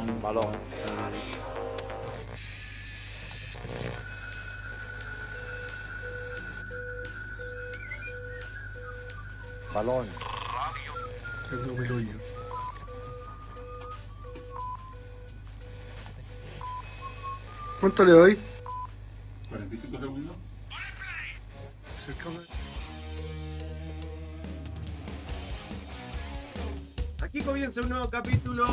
balón, balón. Balón. ¿Cuánto le doy? 45 segundos. Aquí comienza un nuevo capítulo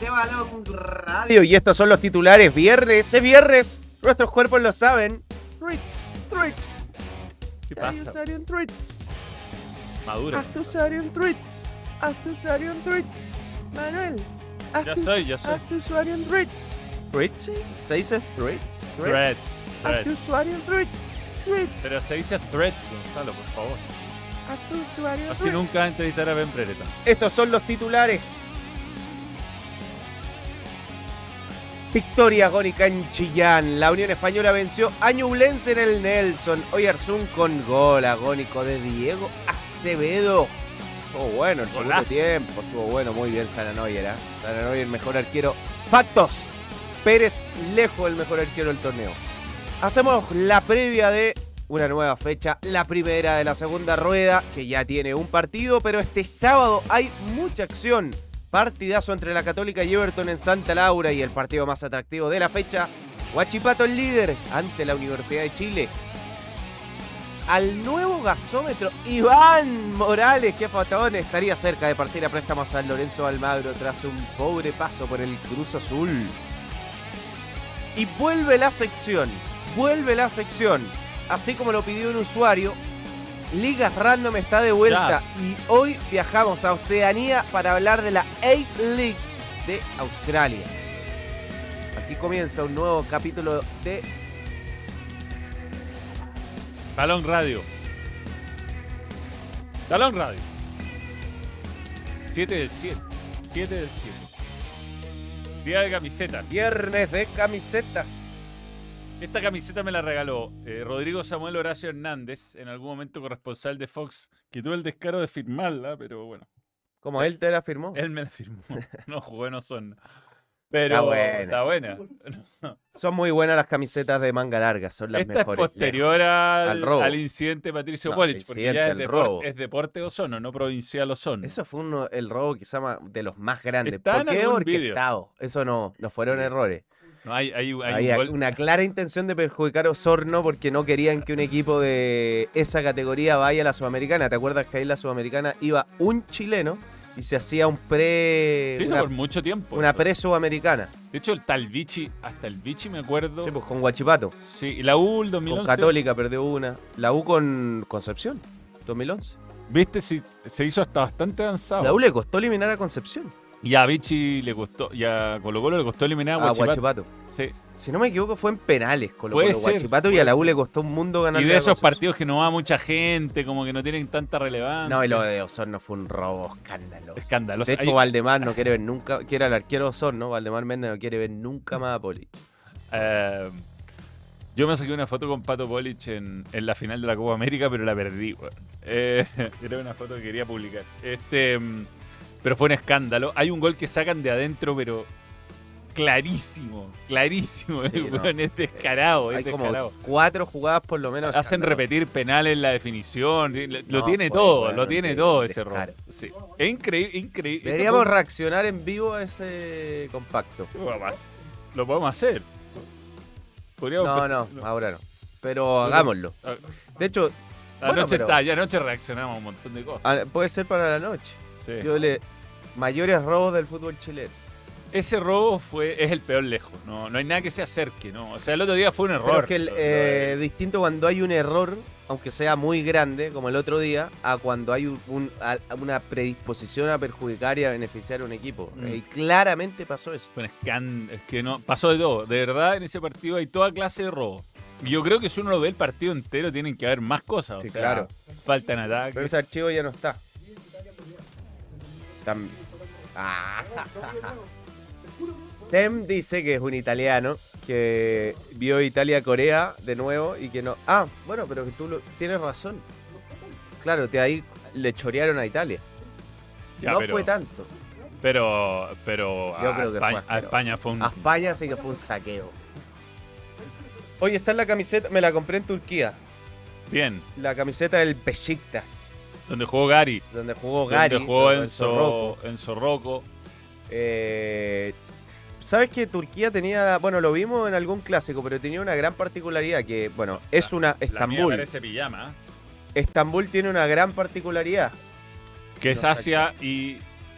de Balón Radio. Y estos son los titulares. Viernes, es viernes. Nuestros cuerpos lo saben. Treats, treats. ¿Qué pasa? Treats. Madura. Actusarium treats. Actusarium treats. Manuel. Ya estoy, ya soy. Actusarium treats. ¿Treats? ¿Se dice treats? Threads. Threads. Actusarium treats. Treats. Pero se dice threads, Gonzalo, por favor. Actusarium Así nunca entrevistar a Ben Prereta. Estos son los titulares. Victoria agónica en Chillán. La Unión Española venció a Ñublense en el Nelson. Oyarzún con gol agónico de Diego Acevedo. Estuvo bueno el segundo Golazo. tiempo. Estuvo bueno, muy bien Sananoyer. ¿eh? Sananoyer, el mejor arquero. Factos. Pérez lejos el mejor arquero del torneo. Hacemos la previa de una nueva fecha, la primera de la segunda rueda, que ya tiene un partido, pero este sábado hay mucha acción. Partidazo entre la Católica y Everton en Santa Laura y el partido más atractivo de la fecha, Huachipato el líder ante la Universidad de Chile. Al nuevo gasómetro, Iván Morales, que fatón, estaría cerca de partir a préstamo a San Lorenzo Almagro tras un pobre paso por el Cruz Azul. Y vuelve la sección, vuelve la sección, así como lo pidió un usuario. Ligas Random está de vuelta y hoy viajamos a Oceanía para hablar de la A League de Australia. Aquí comienza un nuevo capítulo de Balón Radio. Balón Radio. 7 del 7. 7 del 7. Día de camisetas. Viernes de Camisetas. Esta camiseta me la regaló eh, Rodrigo Samuel Horacio Hernández, en algún momento corresponsal de Fox, que tuve el descaro de firmarla, pero bueno, Como él te la firmó. él me la firmó. No no son. Pero Está buena. está buena. Son muy buenas las camisetas de manga larga, son las Esta mejores. es posterior al, Al robo. al incidente de Patricio No, Polich, porque ya es, depor- robo. es deporte Ozono, no provincial Ozono. Eso fue uno, el robo quizá de los más grandes. ¿Por qué orquestado? Eso no, no fueron Sí, sí. No, hay, hay, hay Había un gol. una clara intención de perjudicar a Osorno porque no querían que un equipo de esa categoría vaya a la Sudamericana. ¿Te acuerdas que ahí en la Sudamericana iba un chileno y se hacía un pre. Se hizo una por mucho tiempo. una eso. pre-sudamericana? De hecho, el tal Vichy, hasta el Vichy me acuerdo. Sí, pues con Guachipato. Sí, y la U el Con 2011. Católica perdió una. La U con Concepción, 2011. Viste, si se hizo hasta bastante avanzado. La U le costó eliminar a Concepción. Y a Vichy le costó, y a Colo Colo le costó eliminar a A Huachipato. Guachipato. Sí. Si no me equivoco, fue en penales con Puede ser, Guachipato y a la U le costó un mundo ganar. Y de esos partidos que no va mucha gente, como que no tienen tanta relevancia. No, y lo de Osorno fue un robo escandaloso. Escandaloso. De hecho, Valdemar no quiere ver nunca, que era el arquero Osorno, Valdemar Méndez no quiere ver nunca más a Poli. Eh, yo me saqué una foto con Pato Polich en, en la final de la Copa América, pero la perdí, weón. Eh, era una foto que quería publicar. Este, mm, pero fue un escándalo. Hay un gol que sacan de adentro, pero clarísimo, clarísimo. Sí, no. es descarado, Hay como cuatro jugadas por lo menos. Hacen repetir penales en la definición. Lo No, tiene todo, bueno, lo tiene todo ese descaro. Sí. Es increíble, increíble. Deberíamos fue- reaccionar en vivo a ese compacto. Lo podemos hacer. Lo podemos hacer. Podríamos No, no, ahora no. Pero hagámoslo. Ah, De hecho, bueno, Anoche pero- está, ya anoche reaccionamos a un montón de cosas. a- puede ser para la noche. Sí. Yo le. Mayores robos del fútbol chileno. Ese robo fue, es el peor lejos. No, no hay nada que se acerque, ¿no? O sea, el otro día fue un Pero error. es que el, eh, distinto cuando hay un error, aunque sea muy grande, como el otro día, a cuando hay un- un- a- una predisposición a perjudicar y a beneficiar a un equipo. Mm. Y claramente pasó eso. Fue un escándalo. Es que no. Pasó de todo. De verdad, en ese partido hay toda clase de robo. Y Yo creo que si uno lo ve el partido entero, tienen que haber más cosas. Sí, o sea, claro. Faltan Pero ataques. ese archivo ya no está. Tam- Ah. Tem dice que es un italiano que vio Italia-Corea de nuevo y que no. Ah, bueno, pero que tú lo- tienes razón. Claro, te ahí le chorearon a Italia. Ya, no pero- fue tanto. Pero, pero Yo a, creo que fue España, a asqueroso. España fue un. A España sí que fue un saqueo. Oye, está en la camiseta, me la compré en Turquía. Bien. La camiseta del Besiktas. Donde jugó Gary. Donde jugó Gary. donde jugó Enzo. Enzo Rocco. Eh, ¿Sabes que Turquía tenía, bueno, lo vimos en algún clásico, pero tenía una gran particularidad que, bueno, es una La mía Estambul. parece pijama. Estambul tiene una gran particularidad, Que es Asia y.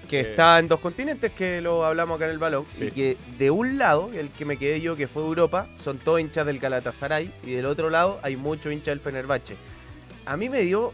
que Eh. está en dos continentes, que lo hablamos acá en el balón, Sí. y que de un lado, el que me quedé yo, que fue Europa, son todos hinchas del Galatasaray, y del otro lado hay muchos hinchas del Fenerbahce. A mí me dio,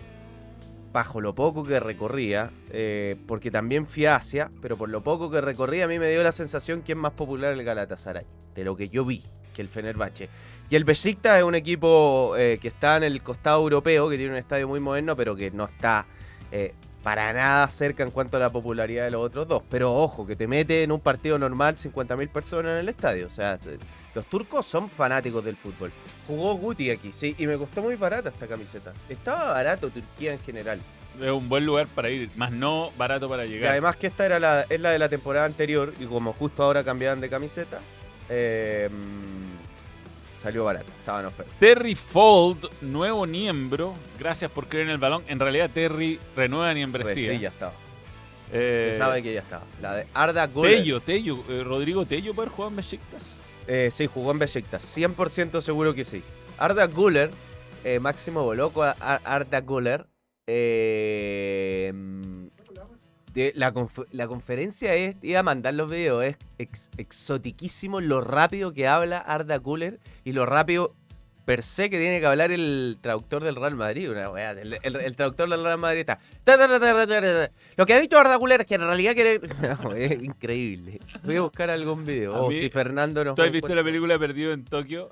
bajo lo poco que recorría, eh, porque también fui a Asia, pero por lo poco que recorría, a mí me dio la sensación que es más popular el Galatasaray, de lo que yo vi, que el Fenerbahce. Y el Besiktas es un equipo eh, que está en el costado europeo, que tiene un estadio muy moderno, pero que no está eh, para nada cerca en cuanto a la popularidad de los otros dos. Pero ojo, que te mete en un partido normal 50.000 personas en el estadio. O sea, se- los turcos son fanáticos del fútbol. Jugó Guti aquí, sí, y me costó muy barata esta camiseta. Estaba barato Turquía en general. Es un buen lugar para ir, más no barato para Y llegar. además que esta era la, es la de la temporada anterior, y como justo ahora cambiaban de camiseta, eh, salió barato, estaba en oferta. Terry Fold, nuevo miembro. Gracias por creer en el balón. En realidad, Terry renueva Pues membresía. sí, ya estaba. Eh, Se sabe que ya estaba. La de Arda Güler. Tello, Tello, eh, Rodrigo Tello poder jugar en Besiktas. Eh, sí, jugó en Besiktas. 100% seguro que sí. Arda Güler, eh, Máximo Boloco, Arda Güler. eh, de la, conf- la conferencia es, iba a mandar los videos, es ex- exotiquísimo lo rápido que habla Arda Güler y lo rápido per se que tiene que hablar el traductor del Real Madrid. Una el, el- el traductor del Real Madrid está. Lo que ha dicho Arda Güler es que en realidad quiere. No, es increíble. Voy a buscar algún video. A O mí- si Fernando nos ¿Tú has visto la película Perdido en Tokio?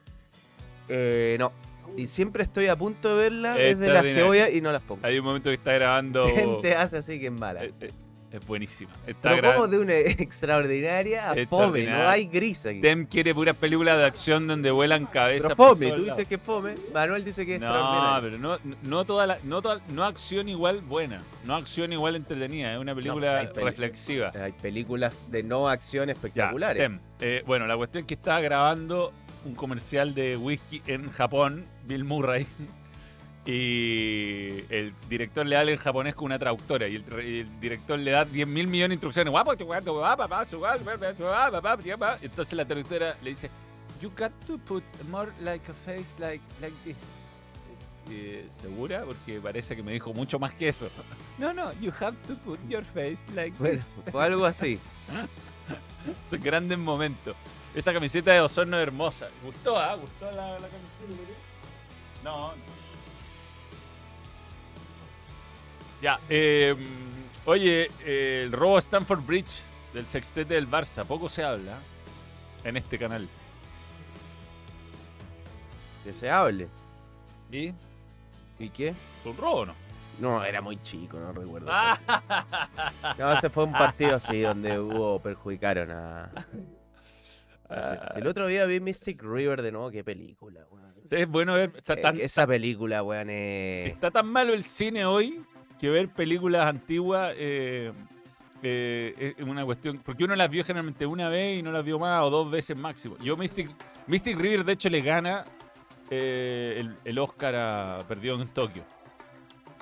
eh, no. Y siempre estoy a punto de verla Es desde las que voy a, y no las pongo. Hay un momento que está grabando. Gente hace así que es mala. Eh, eh, es buenísima. Está Pero como de una extraordinaria a fome, no hay gris aquí. Tem quiere puras películas de acción donde vuelan cabezas. Pero fome, tú dices que fome, Manuel dice que es No, extraordinaria. pero no, no toda la, no toda, no acción igual buena, no acción igual entretenida, es una película pues hay reflexiva. Hay películas de no acción Ya, espectaculares. Tem, eh, bueno, la cuestión es que estaba grabando un comercial de whisky en Japón, Bill Murray, y el director le habla en japonés con una traductora, y el, y el director le da 10 mil millones de instrucciones. Entonces la traductora le dice, You got to put more like a face like, like this. Eh, ¿Segura? Porque parece que me dijo mucho más que eso. No, no, you have to put your face like Bueno, this. fue algo así. Son grandes momentos. Esa camiseta de Osorno es hermosa. ¿Gustó, ah? ¿Gustó la, la camiseta? No. no. Ya, eh, oye, eh, el robo a Stanford Bridge del sextete del Barça. Poco se habla en este canal. Que se hable. ¿Y? ¿Y qué? ¿Fue un robo o no? No, era muy chico, no recuerdo. No, ese fue un partido así donde hubo, perjudicaron a... Ah. El otro día vi Mystic River de nuevo, qué película, weón. Sí, es bueno ver. Está Eh, tan, Esa película, weón, es... está tan malo el cine hoy que ver películas antiguas eh, eh, es una cuestión. Porque uno las vio generalmente una vez y no las vio más o dos veces máximo. Yo, Mystic, Mystic River, de hecho, le gana eh, el, el Oscar a Perdido en Tokio,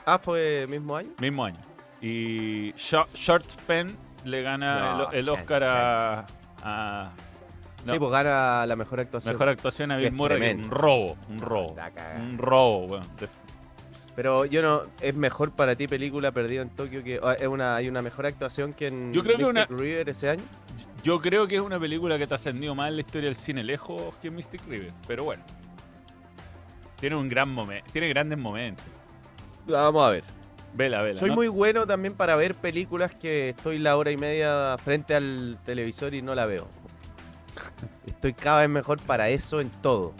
Ah, fue mismo año. mismo año. Y Short, Short Pen le gana No, el, Oscar a. a- no, Sí, pues gana la mejor actuación. mejor actuación a Bill Murray. Un robo, un robo. Un robo, weón. Pero yo no, es mejor para ti película Perdido en Tokio que es una, hay una mejor actuación que en Yo creo que Mystic una- River ese año. Yo creo que es una película que te ha ascendido más en la historia del cine lejos que Mystic River, pero bueno. Tiene un gran momento, tiene grandes momentos. Vamos a ver. Vela, vela. Soy ¿no? muy bueno también para ver películas que estoy la hora y media frente al televisor y no la veo. Estoy cada vez mejor para eso en todo.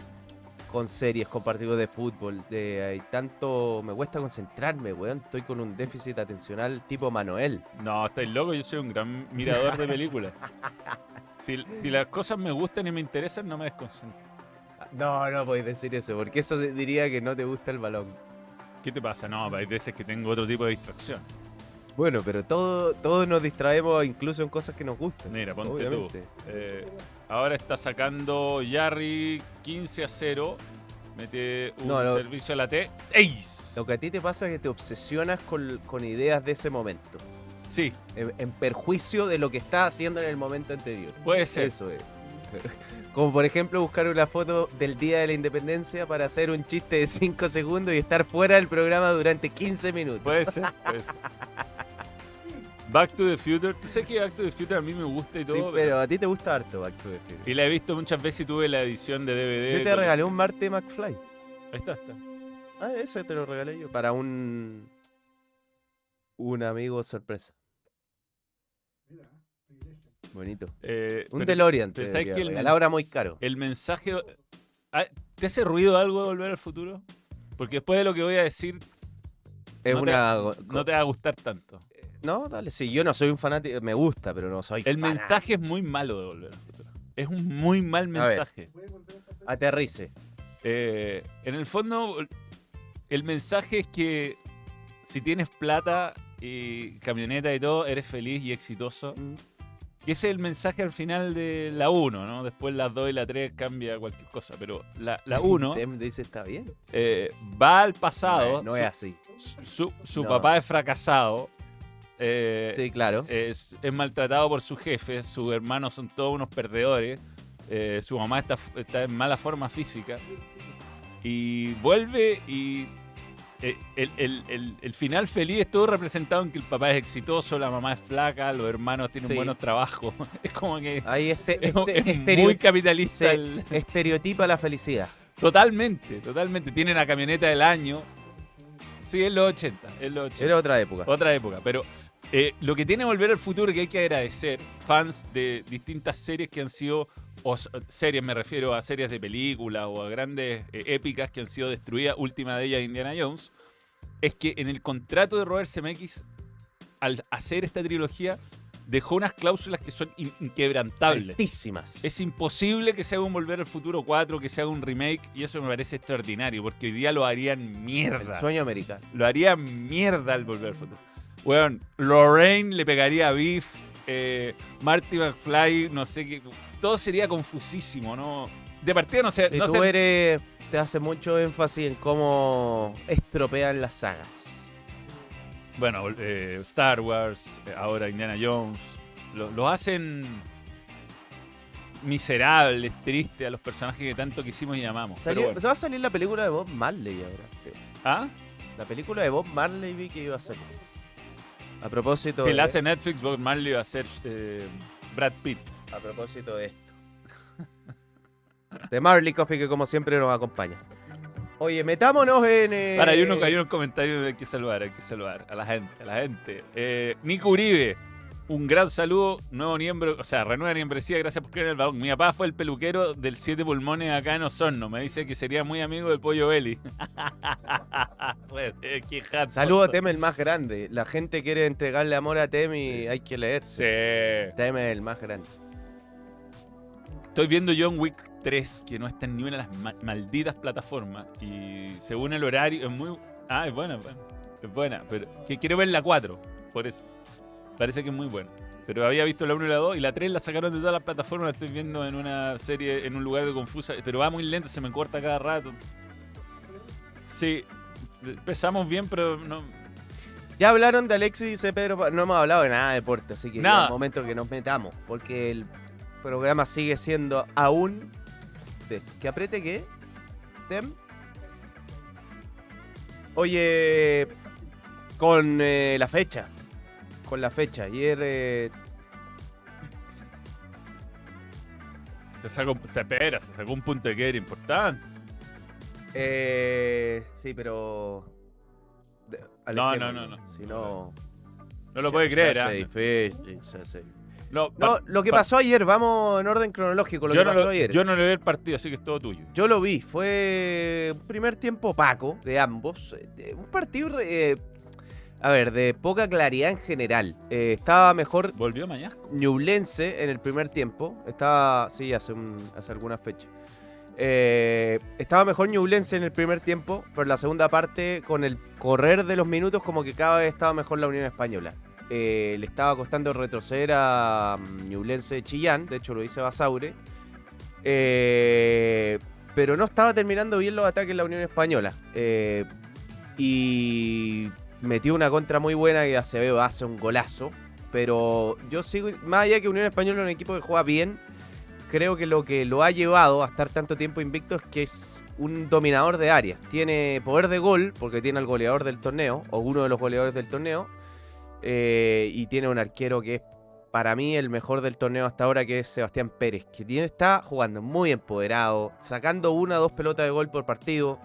Con series, con partidos de fútbol. De, hay tanto. Me cuesta concentrarme, weón. Estoy con un déficit atencional tipo Manuel. No, estáis loco, yo soy un gran mirador de películas. Si, si las cosas me gustan y me interesan, no me desconcentro. No, no podéis decir eso, porque eso diría que no te gusta el balón. ¿Qué te pasa? No, hay veces que tengo otro tipo de distracción. Bueno, pero todo, todos nos distraemos incluso en cosas que nos gustan. Mira, ponte obviamente. tú. Eh, ahora está sacando Jarry 15 a 0. Mete un No, lo- servicio a la T. ¡Ace! Lo que a ti te pasa es que te obsesionas con, con ideas de ese momento. Sí, En, en perjuicio de lo que estás haciendo en el momento anterior. puede ser. Eso es. Como por ejemplo buscar una foto del Día de la Independencia para hacer un chiste de 5 segundos y estar fuera del programa durante 15 minutos. Puede ser, puede ser. Back to the Future. Tú sabes que Back to the Future a mí me gusta y Sí, todo. pero a ti te gusta harto Back to the Future. Y la he visto muchas veces y tuve la edición de DVD. Yo te regalé un Marte McFly. Ahí está, está. Ah, ese te lo regalé yo. Para un. Un amigo sorpresa. Bonito. Eh, Un pero DeLorean. pero te ¿sabes debería que el Ahora muy caro. El mensaje. Ah, ¿Te hace ruido algo de volver al futuro? Porque después de lo que voy a decir, Es no te- una. no te va a gustar tanto. No, dale, sí, yo no soy un fanático, me gusta, pero no soy El fanático. mensaje es muy malo de volver al futuro. Es un muy mal mensaje. Aterrice. Eh, en el fondo, el mensaje es que si tienes plata y camioneta y todo, eres feliz y exitoso. Mm. Que ese es el mensaje al final de la 1, ¿no? Después las 2 y la 3 cambia cualquier cosa. Pero la, la 1 Tem dice, está bien. eh, va al pasado. No, no es así. su, su- su No. papá es fracasado. Eh, Sí, claro. es, es maltratado por su jefe, sus hermanos son todos unos perdedores, eh, su mamá está, está en mala forma física y vuelve y eh, el, el- el- el final feliz es todo representado en que el papá es exitoso, la mamá es flaca, los hermanos tienen Sí. buenos trabajos. Es como que Ahí este, es, este- es muy capitalista. estereotipa la felicidad. totalmente, totalmente. Tienen la camioneta del año. Sí, es los 80, es los 80. Era otra época. Otra época, pero eh, lo que tiene Volver al Futuro que hay que agradecer, fans de distintas series que han sido, o series me refiero a series de películas o a grandes eh, épicas que han sido destruidas, última de ellas Indiana Jones, es que en el contrato de Robert Zemeckis, al hacer esta trilogía, dejó unas cláusulas que son in- inquebrantables. Altísimas. Es imposible que se haga un Volver al Futuro 4, que se haga un remake, y eso me parece extraordinario, porque hoy día lo harían el mierda sueño americano. lo haría mierda al volver al futuro. Weón, Lorraine le pegaría a Beef, eh, Marty McFly, no sé qué. Todo sería confusísimo, ¿no? De partida no sé. Si no tú sé- eres, te hace mucho énfasis en cómo estropean las sagas. Bueno, eh, Star Wars, eh, ahora Indiana Jones, lo, lo hacen miserables, tristes a los personajes que tanto quisimos y amamos. Pero bueno. Se va a salir la película de Bob Marley ahora. ¿Ah? La película de Bob Marley vi que iba a salir. A propósito Si de, la hace Netflix, Bob Marley va a ser eh, Brad Pitt. a propósito de esto. De Marley Coffee que como siempre nos acompaña. Oye, metámonos en. eh, Para, hay unos, hay unos comentarios que hay que saludar, hay que saludar a la gente, a la gente. Eh, Nico Uribe, un gran saludo, nuevo miembro, o sea, renueva membresía, gracias por creer el balón. Mi papá fue el peluquero del Siete Pulmones acá en Osorno, me dice que sería muy amigo del Pollo jato. Saludo a Tem el más grande. La gente quiere entregarle amor a Tem y hay que leerse. Sí. Tem es el más grande. Estoy viendo John Wick 3, que no está en ni una de las ma- malditas plataformas. Y según el horario, es muy. Ah, es buena, es buena. Es buena, pero que quiero ver la 4, por eso. Parece que es muy buena. Pero había visto la 1 y la 2 y la 3 la sacaron de todas las plataformas. La estoy viendo en una serie, en un lugar de confusa. Pero va muy lento, se me corta cada rato. Sí, empezamos bien, pero no. Ya hablaron de Alexis, dice Pedro. Pa- No hemos hablado de nada de deporte, así que Nada. es momento que nos metamos. Porque el programa sigue siendo aún. de- ¿Que apriete qué? Tem. Oye, con eh, la fecha. Con la fecha. Ayer. eh, Se, sacó, se espera, se sacó un punto de queda importante. eh, sí, pero. de- No, no, no, no. Si no. No lo puede creer, ¿ah? sé. No, No, lo que pa- pasó ayer, vamos en orden cronológico. Lo yo, que no pasó lo, ayer. yo no le vi el partido, así que es todo tuyo. Yo lo vi, fue un primer tiempo opaco de ambos. eh, Un partido, eh, a ver, de poca claridad en general. Eh, estaba mejor Volvió Mañasco. Ñublense en el primer tiempo. Estaba, sí, hace, un- hace algunas fechas. Eh, estaba mejor Ñublense en el primer tiempo, pero en la segunda parte, con el correr de los minutos, como que cada vez estaba mejor la Unión Española. Eh, le estaba costando retroceder a mm, Ñublense Chillán, de hecho lo dice Basaure. Eh, pero no estaba terminando bien los ataques la Unión Española. Y metió una contra muy buena y Acevedo hace un golazo. Pero yo sigo, más allá que Unión Española es un equipo que juega bien, creo que lo que lo ha llevado a estar tanto tiempo invicto es que es un dominador de área. Tiene poder de gol, porque tiene al goleador del torneo, o uno de los goleadores del torneo. eh, y tiene un arquero que es para mí el mejor del torneo hasta ahora, que es Sebastián Pérez, que tiene, está jugando muy empoderado, sacando una o dos pelotas de gol por partido.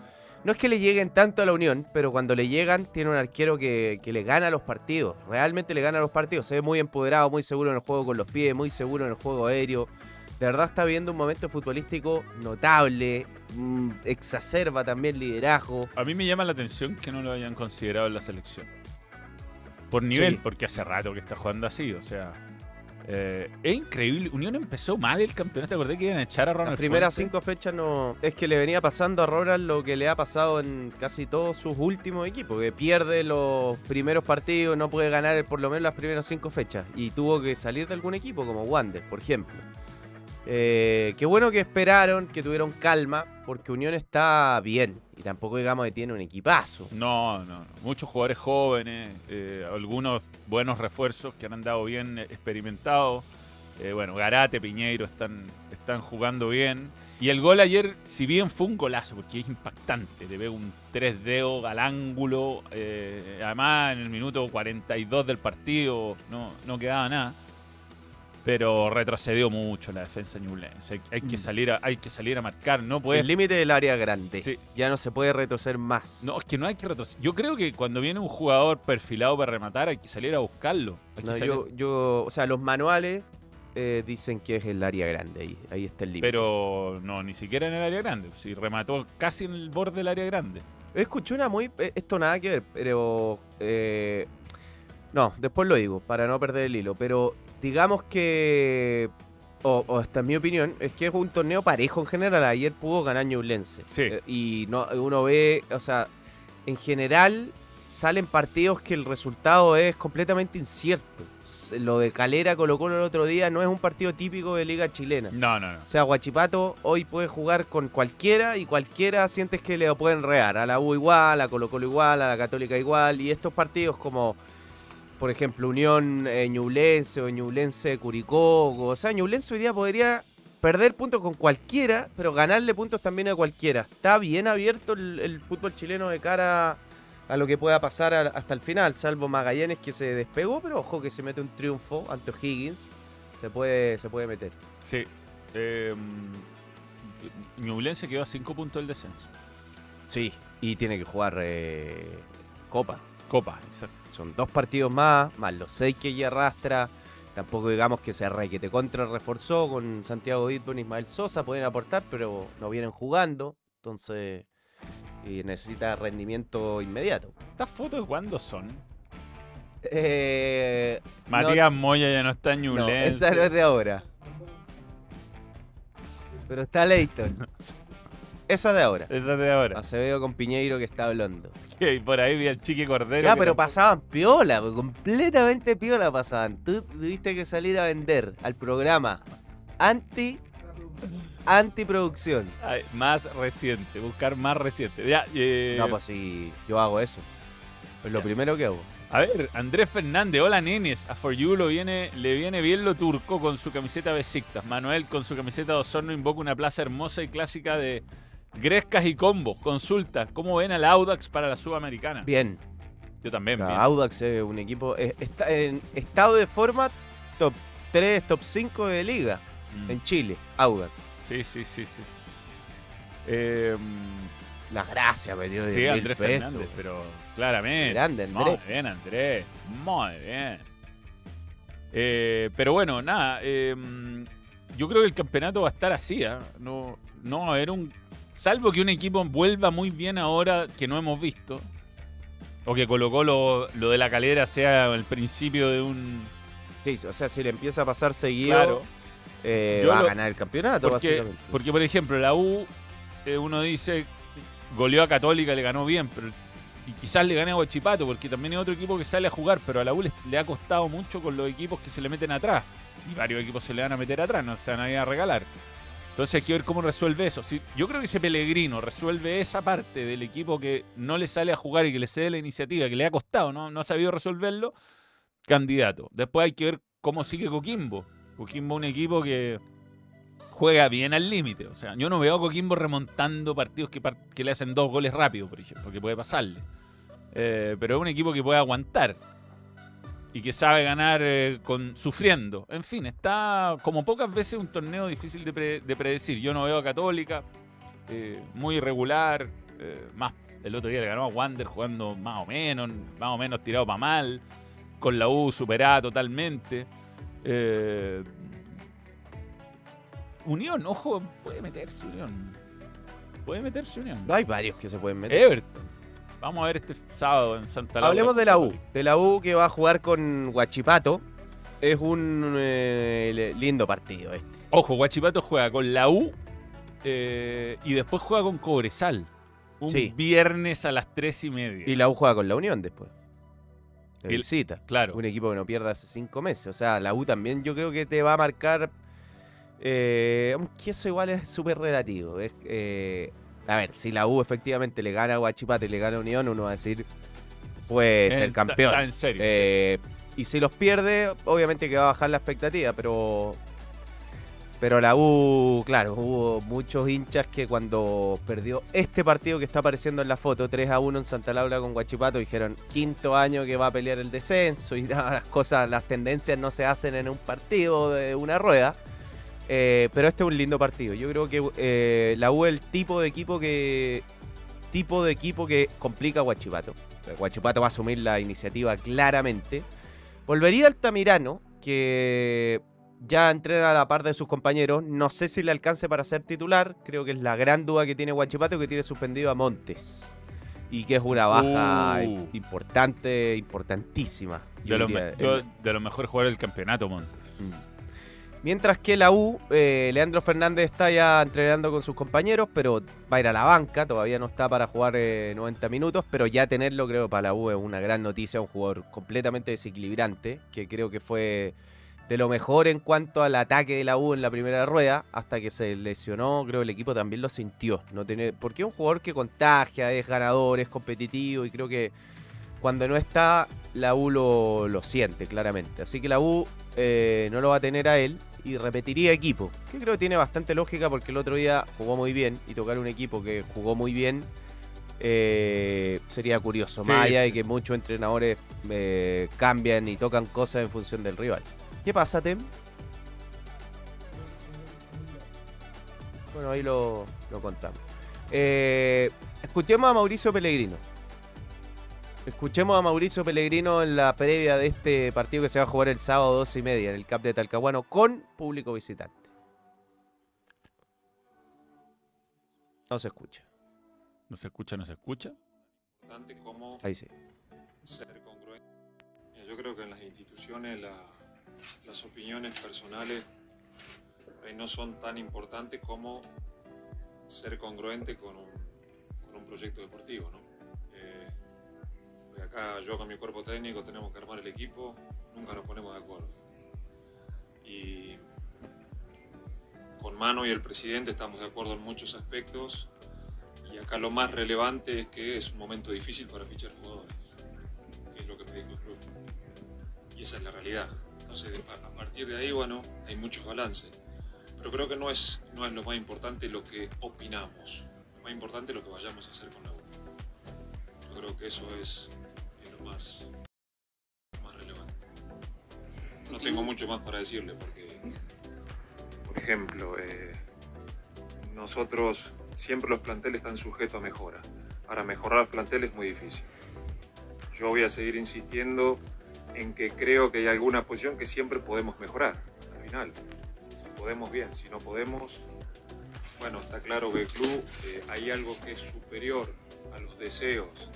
No es que le lleguen tanto a la Unión, pero cuando le llegan, tiene un arquero que, que le gana los partidos. Realmente le gana los partidos. Se ve muy empoderado, muy seguro en el juego con los pies, muy seguro en el juego aéreo. De verdad está viendo un momento futbolístico notable. mm, exacerba también liderazgo. A mí me llama la atención que no lo hayan considerado en la selección. Por nivel, Sí. porque hace rato que está jugando así, o sea. Eh, es increíble. Unión empezó mal el campeonato. ¿Te acordé que iban a echar a Ronald Las primeras cinco fechas no. Es que le venía pasando a Ronald lo que le ha pasado en casi todos sus últimos equipos. Que pierde los primeros partidos, no puede ganar por lo menos las primeras cinco fechas. Y tuvo que salir de algún equipo, como Wander, por ejemplo. Eh, qué bueno que esperaron, que tuvieron calma, porque Unión está bien. Y tampoco digamos que tiene un equipazo. No, no. Muchos jugadores jóvenes, eh, algunos buenos refuerzos que han andado bien experimentados. Eh, bueno, Garate, Piñeiro están, están jugando bien. Y el gol ayer, si bien fue un golazo, porque es impactante, te ve un 3 dedos al ángulo, eh, además en el minuto 42 del partido no, no quedaba nada. Pero retrocedió mucho la defensa ñublense. Hay, que salir a, hay que salir a marcar, no puede El límite del área grande. Sí. Ya no se puede retroceder más. no, es que no hay que retroceder. Yo creo que cuando viene un jugador perfilado para rematar, hay que salir a buscarlo. No, salir- yo, yo, o sea, los manuales eh, dicen que es el área grande ahí, ahí está el límite. Pero no, ni siquiera en el área grande. Si remató casi en el borde del área grande. Escuché una muy, eh, esto nada que ver, pero eh, no, después lo digo para no perder el hilo. Pero digamos que, o, o esta es mi opinión, es que es un torneo parejo en general. Ayer pudo ganar Ñublense. Sí. Eh, y no, uno ve, o sea, en general salen partidos que el resultado es completamente incierto. Lo de Calera Colo Colo el otro día no es un partido típico de Liga Chilena. No, no, no. O sea, Guachipato hoy puede jugar con cualquiera y cualquiera sientes que le lo pueden rear. A la U igual, a Colo Colo igual, a la Católica igual. Y estos partidos como, por ejemplo, Unión eh, Ñublense o Ñublense Curicó. O sea, Ñublense hoy día podría perder puntos con cualquiera, pero ganarle puntos también a cualquiera. Está bien abierto el, el fútbol chileno de cara a lo que pueda pasar a- hasta el final, salvo Magallanes que se despegó, pero ojo que se mete un triunfo ante O'Higgins. Se puede, se puede meter. Sí. Eh, Ñublense quedó a 5 puntos del descenso. Sí, y tiene que jugar eh, Copa. Copa, exacto. Son dos partidos más, más los seis que ella arrastra. Tampoco digamos que se re que te contra reforzó con Santiago Ditbon y Ismael Sosa, pueden aportar, pero no vienen jugando. Entonces, y necesita rendimiento inmediato. ¿Estas fotos cuándo son? Eh, no- Matías Moya ya no está en no, Ñublense. esa no es de ahora. Pero está Leighton. Esa es de ahora. Esa es de ahora. Acevedo con Piñeiro que está hablando. Y por ahí vi al Chiqui Cordero. Ya, pero tampoco- pasaban piola, pues, completamente piola pasaban. Tú tuviste que salir a vender al programa anti antiproducción. Ay, más reciente, buscar más reciente. Ya, eh, No, pues sí, yo hago eso. Es lo Ya. primero que hago. A ver, Andrés Fernández, hola nenes. A For You lo viene, le viene bien lo turco con su camiseta Besiktas. Manuel con su camiseta de Osorno invoca una plaza hermosa y clásica de Grescas y Combos. Consulta, ¿cómo ven al Audax para la Sudamericana? Bien. Yo también, La bien. Audax es un equipo. eh, está en estado de forma top 3, top 5 de liga Mm. en Chile. Audax. Sí, sí, sí, sí. Eh, Las gracias, me dio de sí, Andrés pesos. Fernández, pero claramente. Grande, Muy Andrés. bien, Andrés. Muy bien. Eh, pero bueno, nada. eh, yo creo que el campeonato va a estar así. ¿ah? No, no va a haber un. Salvo que un equipo vuelva muy bien ahora que no hemos visto. O que colocó lo, lo de la calera sea el principio de un. Sí, o sea, si le empieza a pasar seguido, Claro. eh, va a ganar el campeonato, Porque, básicamente. porque, por ejemplo, la U eh, uno dice, goleó a Católica, le ganó bien, pero y quizás le gane a Huachipato, porque también es otro equipo que sale a jugar, pero a la U le, le ha costado mucho con los equipos que se le meten atrás. Y varios equipos se le van a meter atrás, no se van a ir a regalar. Entonces hay que ver cómo resuelve eso. Yo creo que ese Pellegrino resuelve esa parte del equipo que no le sale a jugar y que le cede la iniciativa, que le ha costado, no, no ha sabido resolverlo, candidato. Después hay que ver cómo sigue Coquimbo. Coquimbo un equipo que juega bien al límite. O sea, yo no veo a Coquimbo remontando partidos que, par- que le hacen dos goles rápido, por ejemplo, porque puede pasarle. Eh, pero es un equipo que puede aguantar y que sabe ganar eh, con sufriendo. En fin, está como pocas veces un torneo difícil de, pre- de predecir. Yo no veo a Católica, eh, muy irregular, eh, más el otro día le ganó a Wander jugando más o menos, más o menos tirado para mal, con la U superada totalmente. Unión, ojo, puede meterse Unión. Puede meterse Unión. No hay varios que se pueden meter. Everton. Vamos a ver este sábado en Santa Laura. Hablemos de la U. De la U que va a jugar con Huachipato. Es un eh, lindo partido este. Ojo, Guachipato juega con la U eh, y después juega con Cobresal. Un Sí. viernes a las tres y media. Y la U juega con la Unión después. De Y- visita. claro. Un equipo que no pierde hace cinco meses. O sea, la U también yo creo que te va a marcar. eh, aunque eso igual es súper relativo. Es, eh, a ver, si la U efectivamente le gana a Huachipato y le gana a Unión, uno va a decir, pues Eh, el campeón. está- está en serio. Eh, y si los pierde, obviamente que va a bajar la expectativa, pero. Pero la U, claro, hubo muchos hinchas que cuando perdió este partido que está apareciendo en la foto, 3 a 1 en Santa Laura con Guachipato, dijeron quinto año que va a pelear el descenso y nada, las cosas, las tendencias no se hacen en un partido de una rueda. Eh, pero este es un lindo partido. Yo creo que eh, la U es el tipo de equipo que. tipo de equipo que complica a Guachipato. Guachipato va a asumir la iniciativa claramente. Volvería Altamirano, que ya entrena a la par de sus compañeros. No sé si le alcance para ser titular. Creo que es la gran duda que tiene Guachipato, que tiene suspendido a Montes. Y que es una baja Uh. importante, importantísima. de, me- yo- en- de los mejores jugadores del campeonato, Montes. Mm. Mientras que la U, eh, Leandro Fernández está ya entrenando con sus compañeros, pero va a ir a la banca, todavía no está para jugar eh, 90 minutos, pero ya tenerlo creo para la U es una gran noticia, un jugador completamente desequilibrante, que creo que fue de lo mejor en cuanto al ataque de la U en la primera rueda, hasta que se lesionó, creo que el equipo también lo sintió, no tener, porque es un jugador que contagia, es ganador, es competitivo y creo que cuando no está, la U lo, lo siente claramente. Así que la U eh, no lo va a tener a él y repetiría equipo. Que creo que tiene bastante lógica porque el otro día jugó muy bien y tocar un equipo que jugó muy bien eh, sería curioso. Sí, más allá de que muchos entrenadores eh, cambian y tocan cosas en función del rival. ¿Qué pasa, Tem? Bueno, ahí lo, lo contamos. Eh, escuchemos a Mauricio Pellegrino. Escuchemos a Mauricio Pellegrino en la previa de este partido que se va a jugar el sábado 12 y media en el CAP de Talcahuano con público visitante. No se escucha. ¿No se escucha, no se escucha? importante como Ahí sí. ser congruente. Yo creo que en las instituciones la- las opiniones personales ahí no son tan importantes como ser congruente con un, con un proyecto deportivo. ¿no? Acá yo con mi cuerpo técnico tenemos que armar el equipo, nunca nos ponemos de acuerdo. Y con Mano y el presidente estamos de acuerdo en muchos aspectos y acá lo más relevante es que es un momento difícil para fichar jugadores, que es lo que me dijo el club. Y esa es la realidad. Entonces, a partir de ahí, bueno, hay muchos balances. Pero creo que no es, no es lo más importante lo que opinamos. Lo más importante es lo que vayamos a hacer con la U. Yo creo que eso es, más, más relevante. No tengo mucho más para decirle porque, por ejemplo, eh, nosotros siempre los planteles están sujetos a mejora. Para mejorar los planteles es muy difícil. Yo voy a seguir insistiendo en que creo que hay alguna posición que siempre podemos mejorar. Al final, si podemos bien, si no podemos, bueno, está claro que el club eh, hay algo que es superior a los deseos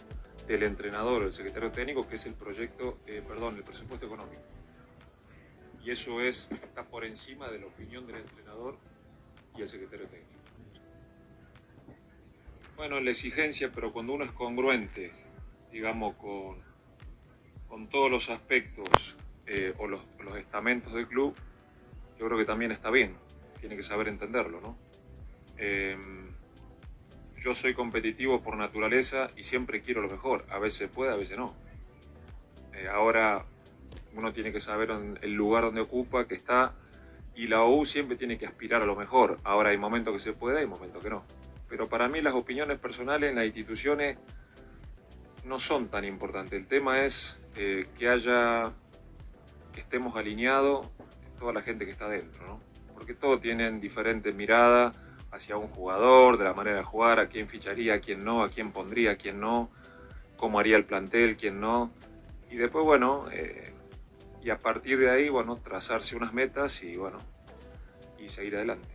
del entrenador o del secretario técnico, que es el proyecto, eh, perdón, el presupuesto económico. Y eso es, está por encima de la opinión del entrenador y el secretario técnico. Bueno, la exigencia, pero cuando uno es congruente, digamos, con, con todos los aspectos eh, o los, los estamentos del club, yo creo que también está bien. Tiene que saber entenderlo, ¿no? Eh, yo soy competitivo por naturaleza y siempre quiero lo mejor. A veces puede, a veces no. Eh, ahora uno tiene que saber el lugar donde ocupa, que está, y la OU siempre tiene que aspirar a lo mejor. Ahora hay momentos que se puede, hay momentos que no. Pero para mí las opiniones personales en las instituciones no son tan importantes. El tema es eh, que haya, que estemos alineados toda la gente que está dentro, ¿no? Porque todos tienen diferentes miradas hacia un jugador, de la manera de jugar, a quién ficharía, a quién no, a quién pondría, a quién no, cómo haría el plantel, quién no. Y después, bueno, eh, y a partir de ahí, bueno, trazarse unas metas y, bueno, y seguir adelante.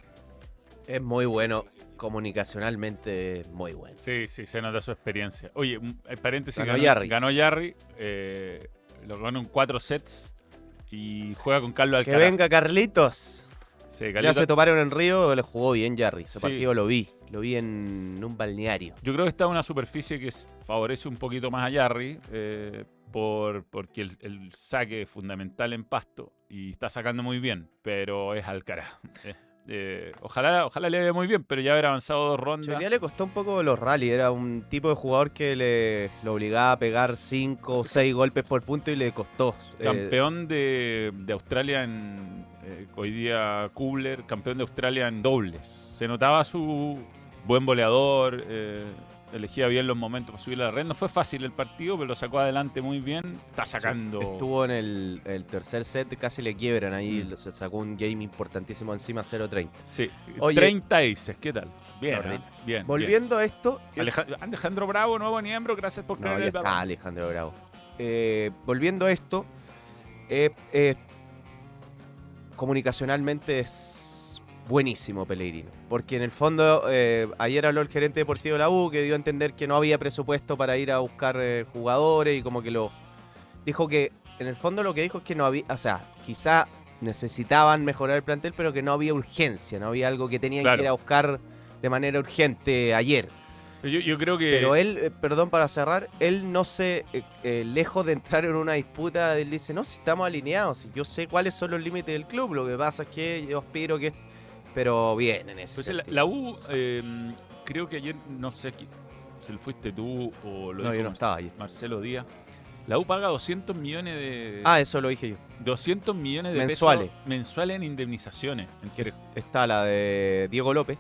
Es muy bueno, comunicacionalmente muy bueno. Sí, sí, se nota su experiencia. Oye, un eh, paréntesis, Ganó ganó, Yarri. ganó Yarri, eh, lo ganó en cuatro sets y juega con Carlos Que Alcaraz. venga Carlitos. Sí, Ya se toparon en Río, le jugó bien Jarry. Ese Sí. partido lo vi. Lo vi en un balneario. Yo creo que está en una superficie que favorece un poquito más a Yarri, eh, por, porque el, el saque es fundamental en pasto y está sacando muy bien, pero es Alcaraz. Eh, eh, ojalá, ojalá le vaya muy bien, pero ya haber avanzado dos rondas. día le costó un poco los rally. Era un tipo de jugador que le lo obligaba a pegar 5 o 6 golpes por punto y le costó. Eh, Campeón de, de Australia en. Eh, hoy día Kubler, campeón de Australia en dobles. Se notaba su buen voleador, eh, elegía bien los momentos para subir a la red. No fue fácil el partido, pero lo sacó adelante muy bien. Está sacando. Estuvo en el, el tercer set, casi le quiebran ahí. Mm. Se sacó un game importantísimo encima 0-30. Sí, Oye. 30 aces, ¿qué tal? Bien. ¿eh? bien. bien. Volviendo a esto. Aleja- Alejandro Bravo, nuevo miembro, gracias por No, creer el está Alejandro Bravo. Eh, volviendo a esto, eh, comunicacionalmente es buenísimo Pellegrino. Porque en el fondo, eh, ayer habló el gerente deportivo de la U que dio a entender que no había presupuesto para ir a buscar eh, jugadores y como que lo. Dijo que, en el fondo, lo que dijo es que no había. O sea, quizá necesitaban mejorar el plantel, pero que no había urgencia, no había algo que tenían Claro. que ir a buscar de manera urgente ayer. Yo, yo creo que. Pero él, eh, perdón para cerrar, él no se, eh, eh, lejos de entrar en una disputa, él dice, no, si estamos alineados, yo sé cuáles son los límites del club, lo que pasa es que yo aspiro que... Pero bien en ese Pues la, la U, eh, creo que ayer, no sé si fuiste tú o lo No, dijo yo no estaba ayer. Marcelo Díaz. La U paga 200 millones de. Ah, eso lo dije yo. 200 millones de Mensuales. pesos mensuales en indemnizaciones. Está la de Diego López,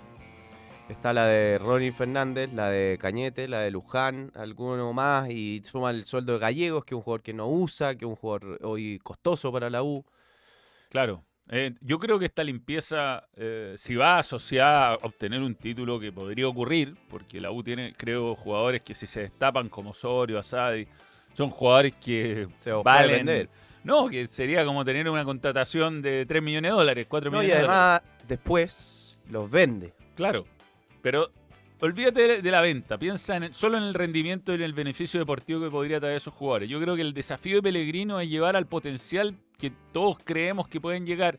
está la de Ronnie Fernández, la de Cañete, la de Luján, alguno más, y suma el sueldo de Gallegos, que es un jugador que no usa, que es un jugador hoy costoso para la U. Claro. Eh, yo creo que esta limpieza, eh, si va asociada a obtener un título que podría ocurrir, porque la U tiene, creo, jugadores que si se destapan como Osorio, Asadi, son jugadores que Se valen. vender. No, que sería como tener una contratación de 3 millones de dólares, 4 No, millones y de dólares. además después los vende. Claro, pero olvídate de, la venta, piensa en el- solo en el rendimiento y en el beneficio deportivo que podría traer esos jugadores. Yo creo que el desafío de Pellegrino es llevar al potencial que todos creemos que pueden llegar,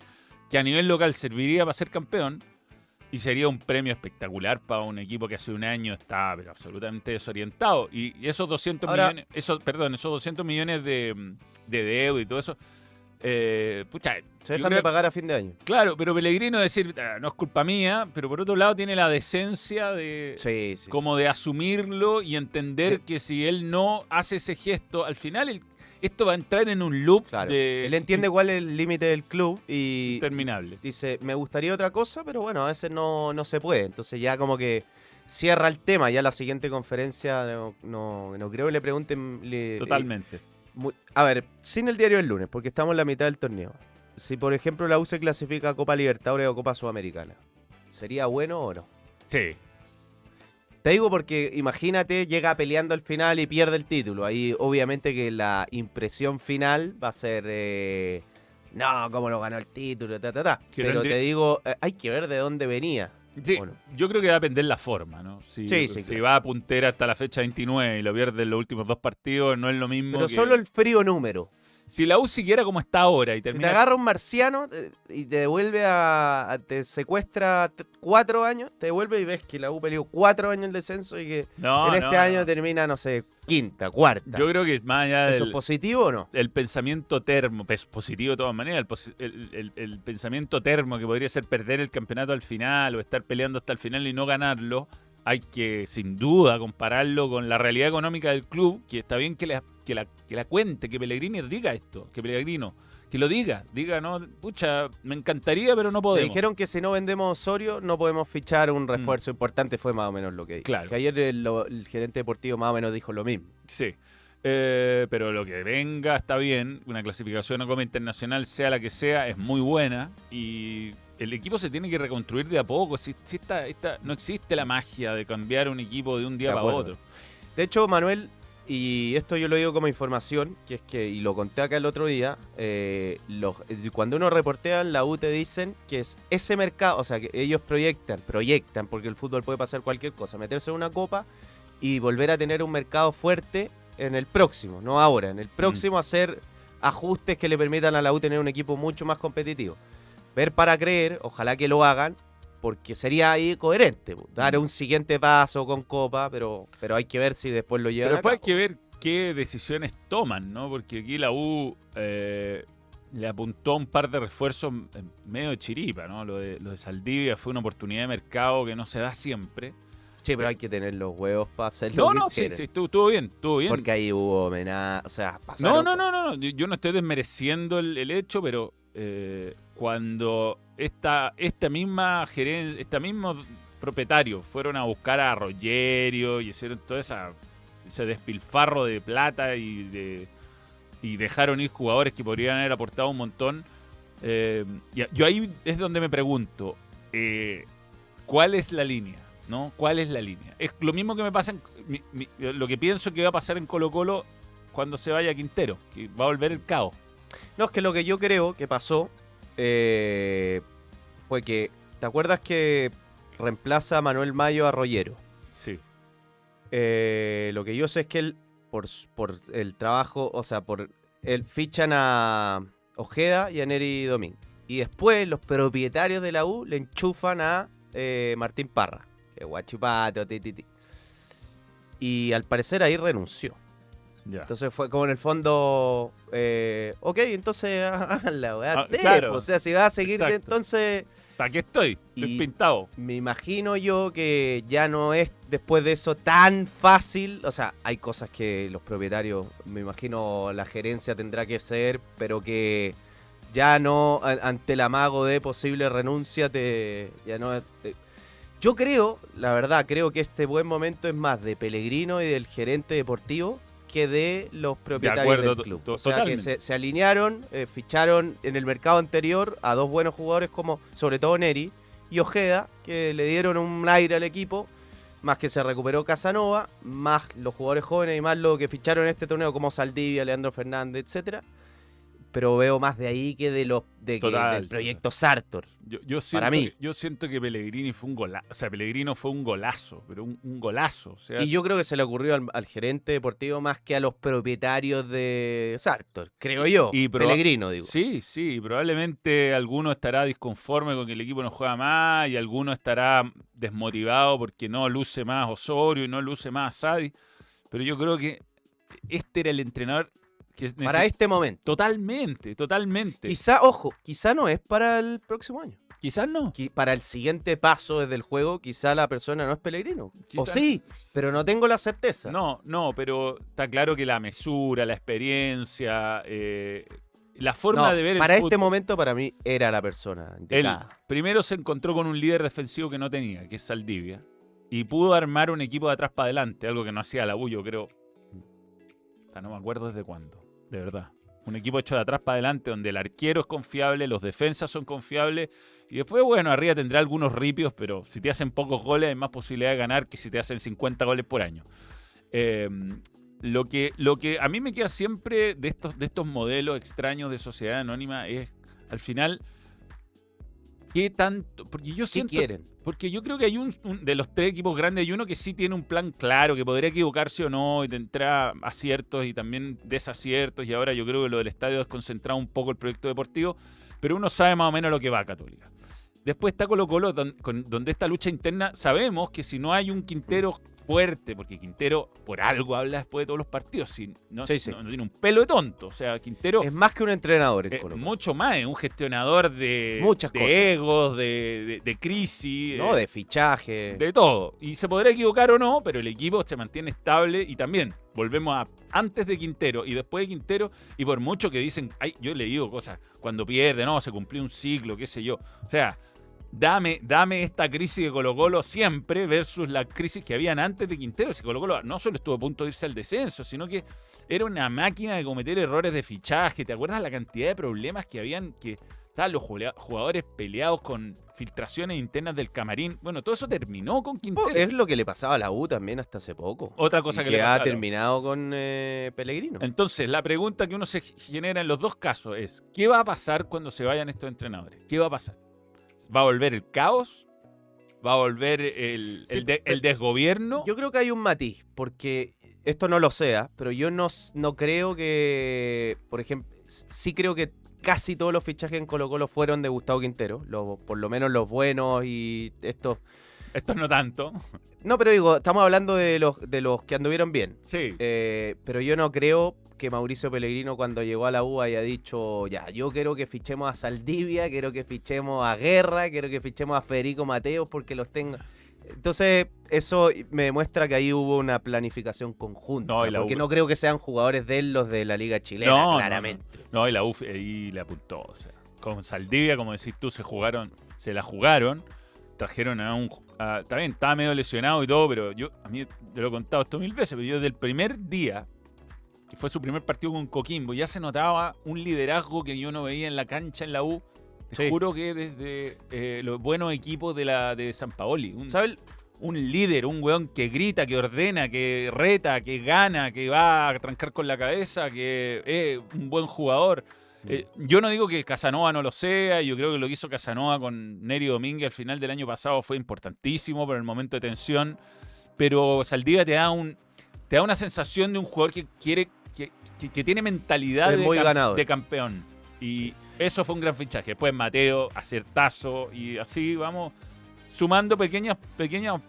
que a nivel local serviría para ser campeón y sería un premio espectacular para un equipo que hace un año está pero, absolutamente desorientado. Y, y esos 200 Ahora- millones, esos, perdón, esos 200 millones de, de deuda y todo eso, eh, pucha, Se dejan creo- de pagar a fin de año. Claro, pero Pellegrino decir, "Ah, no es culpa mía, pero por otro lado tiene la decencia de Sí, sí. como de asumirlo y entender Sí. que si él no hace ese gesto, al final el- esto va a entrar en un loop Claro. de Él entiende cuál es el límite del club y interminable. dice, me gustaría otra cosa, pero bueno, a veces no, no se puede. Entonces ya como que cierra el tema. Ya la siguiente conferencia no, no, no creo que le pregunten... le- Totalmente. A ver, sin el diario del lunes, porque estamos en la mitad del torneo. Si, por ejemplo, la U se clasifica a Copa Libertadores o Copa Sudamericana, ¿sería bueno o no? Sí. Te digo porque imagínate, llega peleando al final y pierde el título. Ahí, obviamente, que la impresión final va a ser. eh, no, cómo lo ganó el título, ta, ta, ta. Pero te digo, eh, hay que ver de dónde venía. Sí, ¿O no? yo creo que va a depender la forma, ¿no? Si, Sí, sí, si claro. va a puntera hasta la fecha 29 y lo pierde en los últimos dos partidos, no es lo mismo Pero que- solo el frío número. Si la U siguiera como está ahora y Si te termina. agarra un marciano y te devuelve a, te secuestra cuatro años, te devuelve y ves que la U peleó cuatro años el descenso y que no, en este no, año no. termina, no sé, quinta, cuarta. Yo creo que más allá ¿Eso es del positivo o no? el pensamiento termo, pues, positivo de todas maneras, el, el- el- pensamiento termo que podría ser perder el campeonato al final o estar peleando hasta el final y no ganarlo, hay que sin duda compararlo con la realidad económica del club, que está bien que la, que la, que la cuente, que Pellegrini diga esto, que Pellegrino, que lo diga, diga, no, pucha, me encantaría, pero no podemos. dijeron que si no vendemos Osorio no podemos fichar un refuerzo importante, fue más o menos lo que dijo. Mm. Claro. Que ayer el, gerente deportivo más o menos dijo lo mismo. Sí. Eh, pero lo que venga está bien. Una clasificación a Copa Internacional, sea la que sea, es muy buena. Y el equipo se tiene que reconstruir de a poco. Si, si esta- esta- no existe la magia de cambiar un equipo de un día De para otro. De hecho, Manuel, y esto yo lo digo como información, que es que, y lo conté acá el otro día, eh, los- eh, cuando uno reportea en la U te dicen que es ese mercado, o sea, que ellos proyectan, proyectan, porque el fútbol puede pasar cualquier cosa, meterse en una copa y volver a tener un mercado fuerte en el próximo, no ahora, en el próximo hacer ajustes que le permitan a la U tener un equipo mucho más competitivo. Ver para creer, ojalá que lo hagan, porque sería ahí coherente, dar un siguiente paso con Copa, pero, pero hay que ver si después lo llevan Pero a después hay que ver qué decisiones toman, ¿no? Porque aquí la U eh, le apuntó un par de refuerzos eh, medio de chiripa, ¿no? Lo de, lo de Saldivia fue una oportunidad de mercado que no se da siempre. Sí, pero hay que tener los huevos para hacerlo. No, no, sí, sí, estuvo, estuvo bien, estuvo bien. Porque ahí hubo homenaje, o sea, pasaron no, no, no, no. Yo, no estoy desmereciendo el hecho, pero eh, cuando esta, esta misma gerencia, este mismo propietario fueron a buscar a Rogerio y hicieron todo ese despilfarro de plata y de y dejaron ir jugadores que podrían haber aportado un montón. eh, yo ahí es donde me pregunto, eh, ¿cuál es la línea? ¿No? ¿Cuál es la línea? Es lo mismo que me pasa, en, lo que pienso que va a pasar en Colo Colo cuando se vaya Quintero, que va a volver el caos. No, es que lo que yo creo que pasó eh, fue que, ¿te acuerdas que reemplaza a Manuel Mayo a Rollero? Sí. Eh, lo que yo sé es que él, por, por el trabajo, o sea, por el fichan a Ojeda y a Neri Domín. Y después los propietarios de la U le enchufan a eh, Martín Parra, que guachipato, ti, ti, ti. Y al parecer ahí renunció. Ya. Entonces fue como en el fondo, eh, ok, entonces hagan la weá. Ah, claro. O sea, si va a seguir, Exacto. entonces ¿Para qué estoy? Estoy Y- pintado. me imagino yo que ya no es después de eso tan fácil. O sea, hay cosas que los propietarios, me imagino la gerencia tendrá que hacer, pero que ya no, ante el amago de posible renuncia, te, ya no... te- yo creo, la verdad, creo que este buen momento es más de Pellegrino y del gerente deportivo que de los propietarios acuerdo, del club. o sea, que se alinearon, eh, ficharon en el mercado anterior a dos buenos jugadores como, sobre todo Neri y Ojeda, que le dieron un aire al equipo, más que se recuperó Casanova, más los jugadores jóvenes y más lo que ficharon en este torneo como Saldivia, Leandro Fernández, etcétera. Pero veo más de ahí que de los de que- Total, del proyecto Sartor. Yo, yo siento Para mí. Yo siento que Pellegrini fue un golazo. O sea, Pellegrino fue un golazo, pero un, un golazo. O sea, Y yo creo que se le ocurrió al, al gerente deportivo más que a los propietarios de Sartor, creo yo. Y Pellegrino, digo. Sí, sí, probablemente alguno estará disconforme con que el equipo no juega más y alguno estará desmotivado porque no luce más Osorio y no luce más Sadi. Pero yo creo que este era el entrenador que Para este momento. Totalmente, totalmente. Quizá, ojo, quizá no es para el próximo año. Quizás no. Para el siguiente paso desde el juego, quizá la persona no es Pellegrino. O sí, pero no tengo la certeza. No, no, pero está claro que la mesura, la experiencia, eh, la forma No, de ver el para este fútbol- momento, para mí, era la persona Él primero se encontró con un líder defensivo que no tenía, que es Saldivia, y pudo armar un equipo de atrás para adelante, algo que no hacía la U, yo creo. O sea, no me acuerdo desde cuándo, de verdad. Un equipo hecho de atrás para adelante, donde el arquero es confiable, los defensas son confiables, y después, bueno, arriba tendrá algunos ripios, pero si te hacen pocos goles hay más posibilidad de ganar que si te hacen 50 goles por año. Eh, lo, que, lo que a mí me queda siempre de estos, de estos modelos extraños de sociedad anónima es, al final, ¿Qué tanto? Porque yo ¿Qué siento. quieren? Porque yo creo que hay un, un- de los tres equipos grandes, hay uno que sí tiene un plan claro, que podría equivocarse o no, y tendrá aciertos y también desaciertos. Y ahora yo creo que lo del estadio ha desconcentrado un poco el proyecto deportivo, pero uno sabe más o menos lo que va a Católica. Después está Colo Colo, donde esta lucha interna sabemos que si no hay un Quintero fuerte, porque Quintero por algo habla después de todos los partidos, si no, Sí, sí. no- no tiene un pelo de tonto. O sea, Quintero Es más que un entrenador Colo-Colo. mucho más, es un gestionador de, Muchas de cosas. egos, de, de- de crisis, No, eh, de fichaje. de todo. Y se podrá equivocar o no, pero el equipo se mantiene estable y también volvemos a antes de Quintero y después de Quintero. Y por mucho que dicen, ay, yo le digo cosas, cuando pierde, no, se cumplió un ciclo, qué sé yo. O sea, dame, dame esta crisis de Colo Colo siempre versus la crisis que habían antes de Quintero. Si Colo Colo no solo estuvo a punto de irse al descenso, sino que era una máquina de cometer errores de fichaje. ¿Te acuerdas la cantidad de problemas que habían que los jugadores peleados con filtraciones internas del camarín? Bueno, todo eso terminó con Quintero. Oh, es lo que le pasaba a la U también hasta hace poco. Otra cosa Y que, le ha terminado con eh, Pellegrino. Entonces, la pregunta que uno se genera en los dos casos es, ¿qué va a pasar cuando se vayan estos entrenadores? ¿Qué va a pasar? ¿Va a volver el caos? ¿Va a volver el, Sí, el de- pero- el desgobierno? Yo creo que hay un matiz, porque esto no lo sea, pero yo no, no creo que, por ejemplo, sí creo que casi todos los fichajes en Colo Colo fueron de Gustavo Quintero, por lo menos los buenos y estos... Esto no tanto. No, pero digo, estamos hablando de los, de los que anduvieron bien. Sí. Eh, pero yo no creo que Mauricio Pellegrino cuando llegó a la U haya dicho, ya, yo quiero que fichemos a Saldivia, quiero que fichemos a Guerra, quiero que fichemos a Federico Mateos porque los tengo. Entonces, eso me demuestra que ahí hubo una planificación conjunta. No, porque U- no creo que sean jugadores de él los de la Liga Chilena, No, no, claramente. No, y la UF ahí le apuntó. O sea, con Saldivia, como decís tú, se jugaron, se la jugaron. Trajeron a un. a- está bien, estaba medio lesionado y todo, pero yo, a mí te lo he contado esto mil veces, pero yo desde el primer día, que fue su primer partido con Coquimbo, ya se notaba un liderazgo que yo no veía en la cancha en la U. Te Sí. juro que desde eh, los buenos equipos de la de San Paoli. Un, ¿Sabes? un líder, un weón que grita, que ordena, que reta, que gana, que va a trancar con la cabeza, que es un buen jugador. Eh, yo no digo que Casanova no lo sea, yo creo que lo que hizo Casanova con Neri Domínguez al final del año pasado fue importantísimo por el momento de tensión, pero Saldivia te da un te da una sensación de un jugador que quiere que, que- que tiene mentalidad cam- de campeón y eso fue un gran fichaje. Después Mateo, acertazo y así vamos sumando pequeñas pequeñas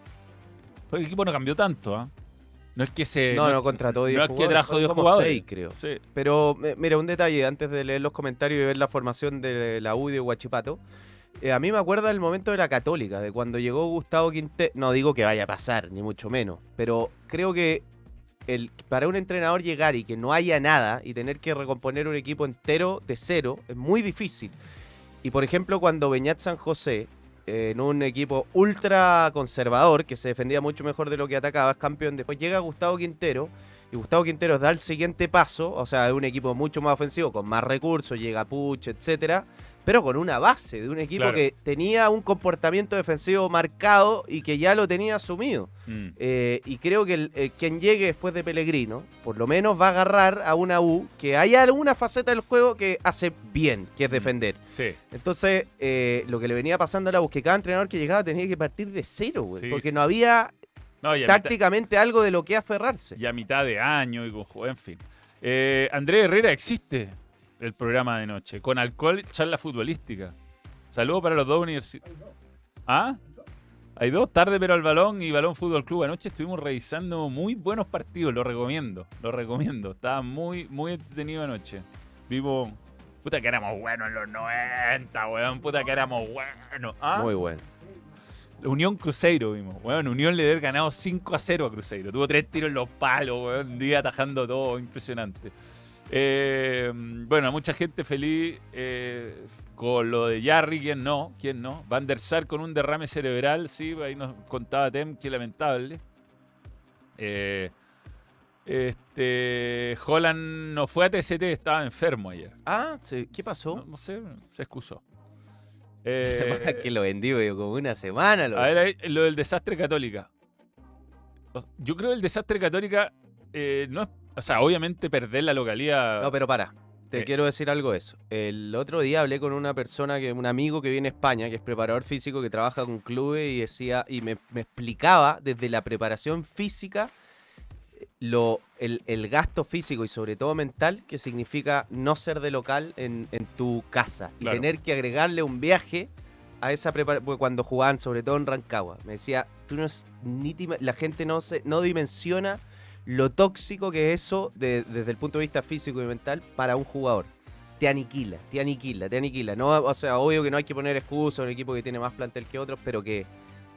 pues el equipo no cambió tanto, ¿ah? No es que se No, no contrató 10 no es que jugadores, trajo fueron 10 como jugadores. creo. Sí. Pero eh, mira, un detalle antes de leer los comentarios y ver la formación de la U de Huachipato. Eh, a mí me acuerda el momento de la Católica, de cuando llegó Gustavo Quintero. No digo que vaya a pasar, ni mucho menos, pero creo que el, para un entrenador llegar y que no haya nada y tener que recomponer un equipo entero de cero es muy difícil. Y por ejemplo, cuando Beñat San José, eh, en un equipo ultra conservador, que se defendía mucho mejor de lo que atacaba, es campeón, después llega Gustavo Quintero y Gustavo Quinteros da el siguiente paso, o sea, es un equipo mucho más ofensivo, con más recursos, llega Puch, etcétera, pero con una base de un equipo Claro. que tenía un comportamiento defensivo marcado y que ya lo tenía asumido. Mm. Eh, y creo que el- eh, quien llegue después de Pellegrino, por lo menos va a agarrar a una U que hay alguna faceta del juego que hace bien, que es Mm. defender. Sí. Entonces, eh, lo que le venía pasando a la U, que cada entrenador que llegaba tenía que partir de cero, güey, Sí, porque sí. no había No, mitad, tácticamente algo de lo que aferrarse. y a mitad de año y en fin. Eh, Andrés Herrera existe el programa de noche. Con alcohol, charla futbolística. Saludos para los dos universitarios. ¿Ah? Hay dos, tarde pero al balón y balón fútbol club. Anoche estuvimos revisando muy buenos partidos, lo recomiendo, lo recomiendo. Estaba muy, muy entretenido anoche. Vivo. Puta que éramos buenos en los 90, weón. Puta que éramos buenos. ¿Ah? Muy bueno. Unión Cruzeiro vimos. Weón, Unión le debe haber ganado 5 a 0 a Cruzeiro. Tuvo tres tiros en los palos, weón. Un día atajando todo, impresionante. Eh, bueno, mucha gente feliz eh, con lo de Jarry, ¿quién no? ¿Quién no? Van der Sar con un derrame cerebral, sí, ahí nos contaba Tem, que lamentable. Eh, este, Holland no fue a TST, estaba enfermo ayer. Ah, sí, ¿qué pasó? No, no sé, se excusó. Que lo vendí, como una semana. Lo a ver, ahí, lo del desastre católica. Yo creo que el desastre católica no es. O sea, obviamente perder la localidad. No, pero para. te Eh. quiero decir algo de eso. El otro día hablé con una persona, que un amigo que viene a España, que es preparador físico, que trabaja con clubes y decía, y me, me explicaba desde la preparación física lo, el, el gasto físico y sobre todo mental que significa no ser de local en, en tu casa y tener que agregarle un viaje a esa preparación cuando jugaban sobre todo en Rancagua. Me decía, tú no es- ni la gente no se no dimensiona lo tóxico que es eso de- desde el punto de vista físico y mental para un jugador. Te aniquila, te aniquila, te aniquila. No, o sea, obvio que no hay que poner excusas a un equipo que tiene más plantel que otros, pero que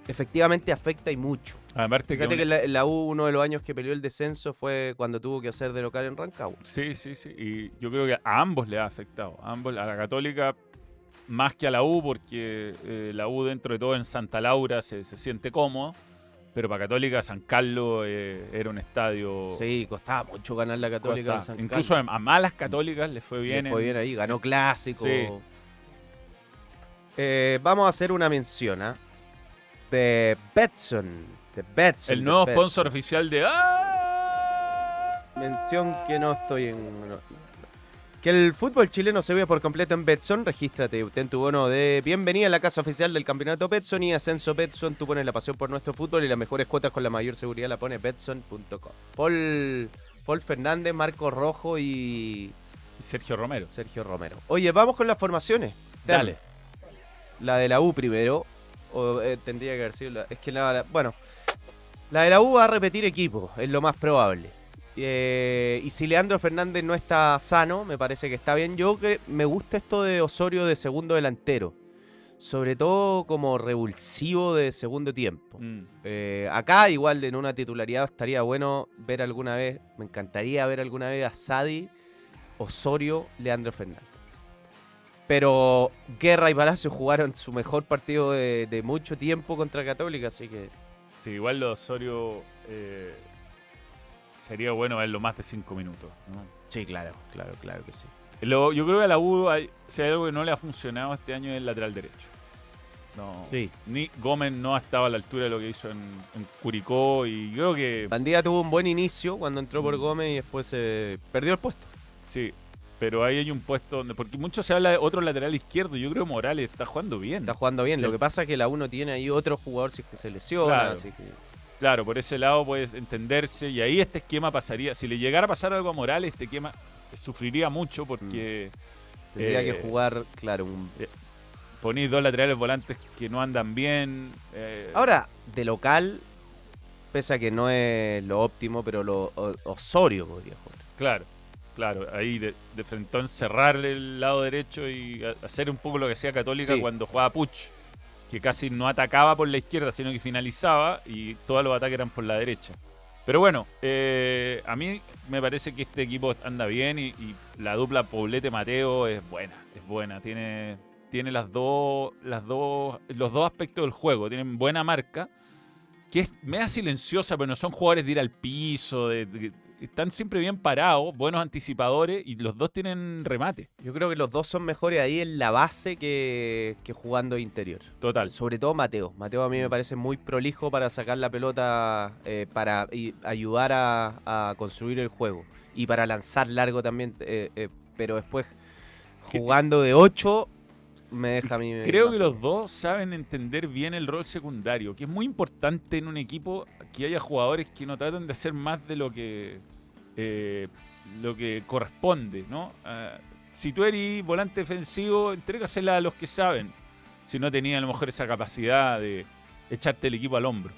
efectivamente afecta y mucho. Aparte Fíjate un- que la, la U, uno de los años que peleó el descenso fue cuando tuvo que hacer de local en Rancagua. Sí, sí, sí. Y yo creo que a ambos le ha afectado. A ambos, a la Católica más que a la U, porque eh, la U dentro de todo en Santa Laura se, se siente cómodo. Pero para Católica, San Carlos eh, era un estadio. Sí, costaba mucho ganar la Católica en San Incluso Carlos. a, malas católicas les fue bien. fue en- bien ahí, ganó clásico. Sí. Eh, vamos a hacer una mención ¿ah? de Betson. De Betson. El nuevo sponsor oficial de. ¡Ah! Mención que no estoy en. no. Que el fútbol chileno se vea por completo en Betson. Regístrate, obtén tu bono de bienvenida a la casa oficial del campeonato Betson y Ascenso Betson. Tú pones la pasión por nuestro fútbol y las mejores cuotas con la mayor seguridad la pone Betson.com. Paul, Paul Fernández, Marco Rojo y Y Sergio Romero. Sergio Romero. Oye, vamos con las formaciones. Dale. La de la U primero. O eh, tendría que haber sido la. Es que la, la- Bueno. La de la U va a repetir equipo, es lo más probable. Eh, y si Leandro Fernández no está sano, me parece que está bien. Yo que me gusta esto de Osorio de segundo delantero. Sobre todo como revulsivo de segundo tiempo. Mm. Eh, acá, igual en una titularidad, estaría bueno ver alguna vez, me encantaría ver alguna vez a Sadi, Osorio, Leandro Fernández. Pero Guerra y Palacio jugaron su mejor partido de, de mucho tiempo contra Católica, así que Sí, igual lo Osorio eh, sería bueno verlo más de cinco minutos. ¿no? sí, claro, claro, claro que sí. Lo- yo creo que a la U, hay, si hay algo que no le ha funcionado este año es el lateral derecho. No, Sí. Ni Gómez no ha estado a la altura de lo que hizo en, en Curicó y creo que Bandida tuvo un buen inicio cuando entró por Mm. Gómez y después se perdió el puesto. sí. Pero ahí hay un puesto donde. Porque mucho se habla de otro lateral izquierdo. Yo creo que Morales está jugando bien. Está jugando bien. Lo que pasa es que la uno tiene ahí otro jugador si es que se lesiona. Claro. Así que... Claro, por ese lado puedes entenderse. Y ahí este esquema pasaría. Si le llegara a pasar algo a Morales, este esquema sufriría mucho porque Tendría Eh, que jugar, claro, un ponéis dos laterales volantes que no andan bien. eh, Ahora, de local, pese a que no es lo óptimo, pero lo o- Osorio podría jugar. Claro, claro. Ahí de, de frentón cerrar el lado derecho y a- hacer un poco lo que hacía Católica Sí. cuando jugaba Puch, que casi no atacaba por la izquierda, sino que finalizaba y todos los ataques eran por la derecha. Pero bueno, eh, a mí me parece que este equipo anda bien y, la dupla Poblete-Mateo es buena, es buena. Tiene, tiene las dos, las los dos aspectos del juego. Tienen buena marca, que es media silenciosa, pero no son jugadores de ir al piso, de- están siempre bien parados, buenos anticipadores y los dos tienen remate. Yo creo que los dos son mejores ahí en la base que, que jugando interior. Total. Sobre todo Mateo. Mateo a mí me parece muy prolijo para sacar la pelota, eh, para y- ayudar a, a construir el juego. Y para lanzar largo también, eh, eh, pero después jugando de 8 me deja a mí... Creo que los dos saben entender bien el rol secundario, que es muy importante en un equipo que haya jugadores que no traten de hacer más de lo que eh, lo que corresponde, ¿no? Ah, si tú eres volante defensivo, entrégasela a los que saben. Si no tenía a lo mejor esa capacidad de echarte el equipo al hombro.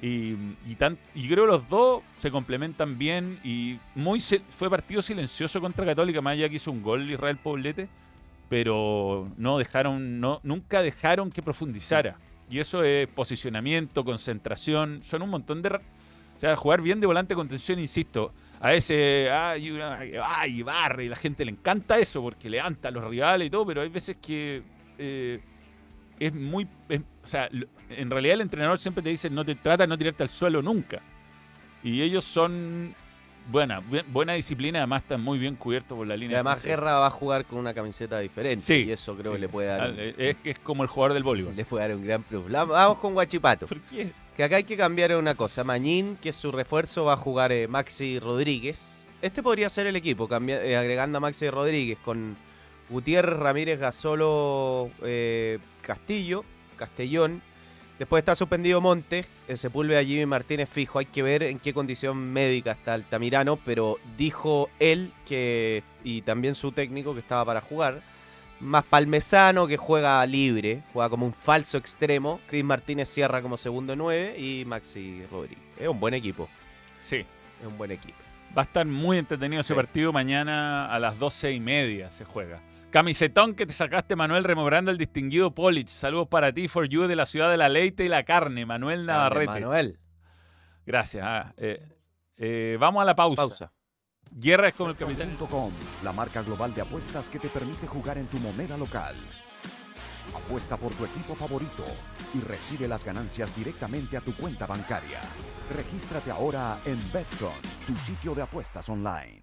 Y, y, tan- y creo que los dos se complementan bien y muy se- fue partido silencioso contra Católica, más allá que hizo un gol Israel Poblete, pero no dejaron, no, nunca dejaron que profundizara. Y eso es posicionamiento, concentración, son un montón de... O sea, jugar bien de volante contención, insisto, a ese, ay, una- ay, barre, y la gente le encanta eso porque levanta a los rivales y todo, pero hay veces que eh, es muy... o sea, en realidad el entrenador siempre te dice, no te trata de no tirarte al suelo nunca. Y ellos son buena, bu- buena disciplina, además están muy bien cubiertos por la Y línea. además defensiva. Guerra va a jugar con una camiseta diferente. Sí, Y eso creo sí. que le puede dar, un, Es, es como el jugador del voleibol. le puede dar un gran plus. Vamos con Guachipato. ¿Por qué? Que acá hay que cambiar una cosa. Mañín, que es su refuerzo, va a jugar eh, Maxi Rodríguez. Este podría ser el equipo, cambia- eh, agregando a Maxi Rodríguez con Gutiérrez, Ramírez, Gasolo, eh, Castillo, Castellón. Después está suspendido Montes, Sepúlveda, Jimmy Martínez fijo. Hay que ver en qué condición médica está Altamirano, pero dijo él que, y también su técnico, que estaba para jugar. Más Palmesano, que juega libre, juega como un falso extremo. Chris Martínez cierra como segundo nueve y Maxi Rodríguez. Es un buen equipo, Sí. es un buen equipo. Va a estar muy entretenido ese partido. Mañana a las doce y media se juega. Camisetón que te sacaste, Manuel, rememorando el distinguido Polich. Saludos para ti, for you, de la ciudad de la leite y la carne, Manuel Navarrete. Manuel, Gracias. ah, eh, eh, vamos a la pausa. pausa. Guerra es como el capitán. La marca global de apuestas que te permite jugar en tu moneda local. Apuesta por tu equipo favorito y recibe las ganancias directamente a tu cuenta bancaria. Regístrate ahora en Betson, tu sitio de apuestas online.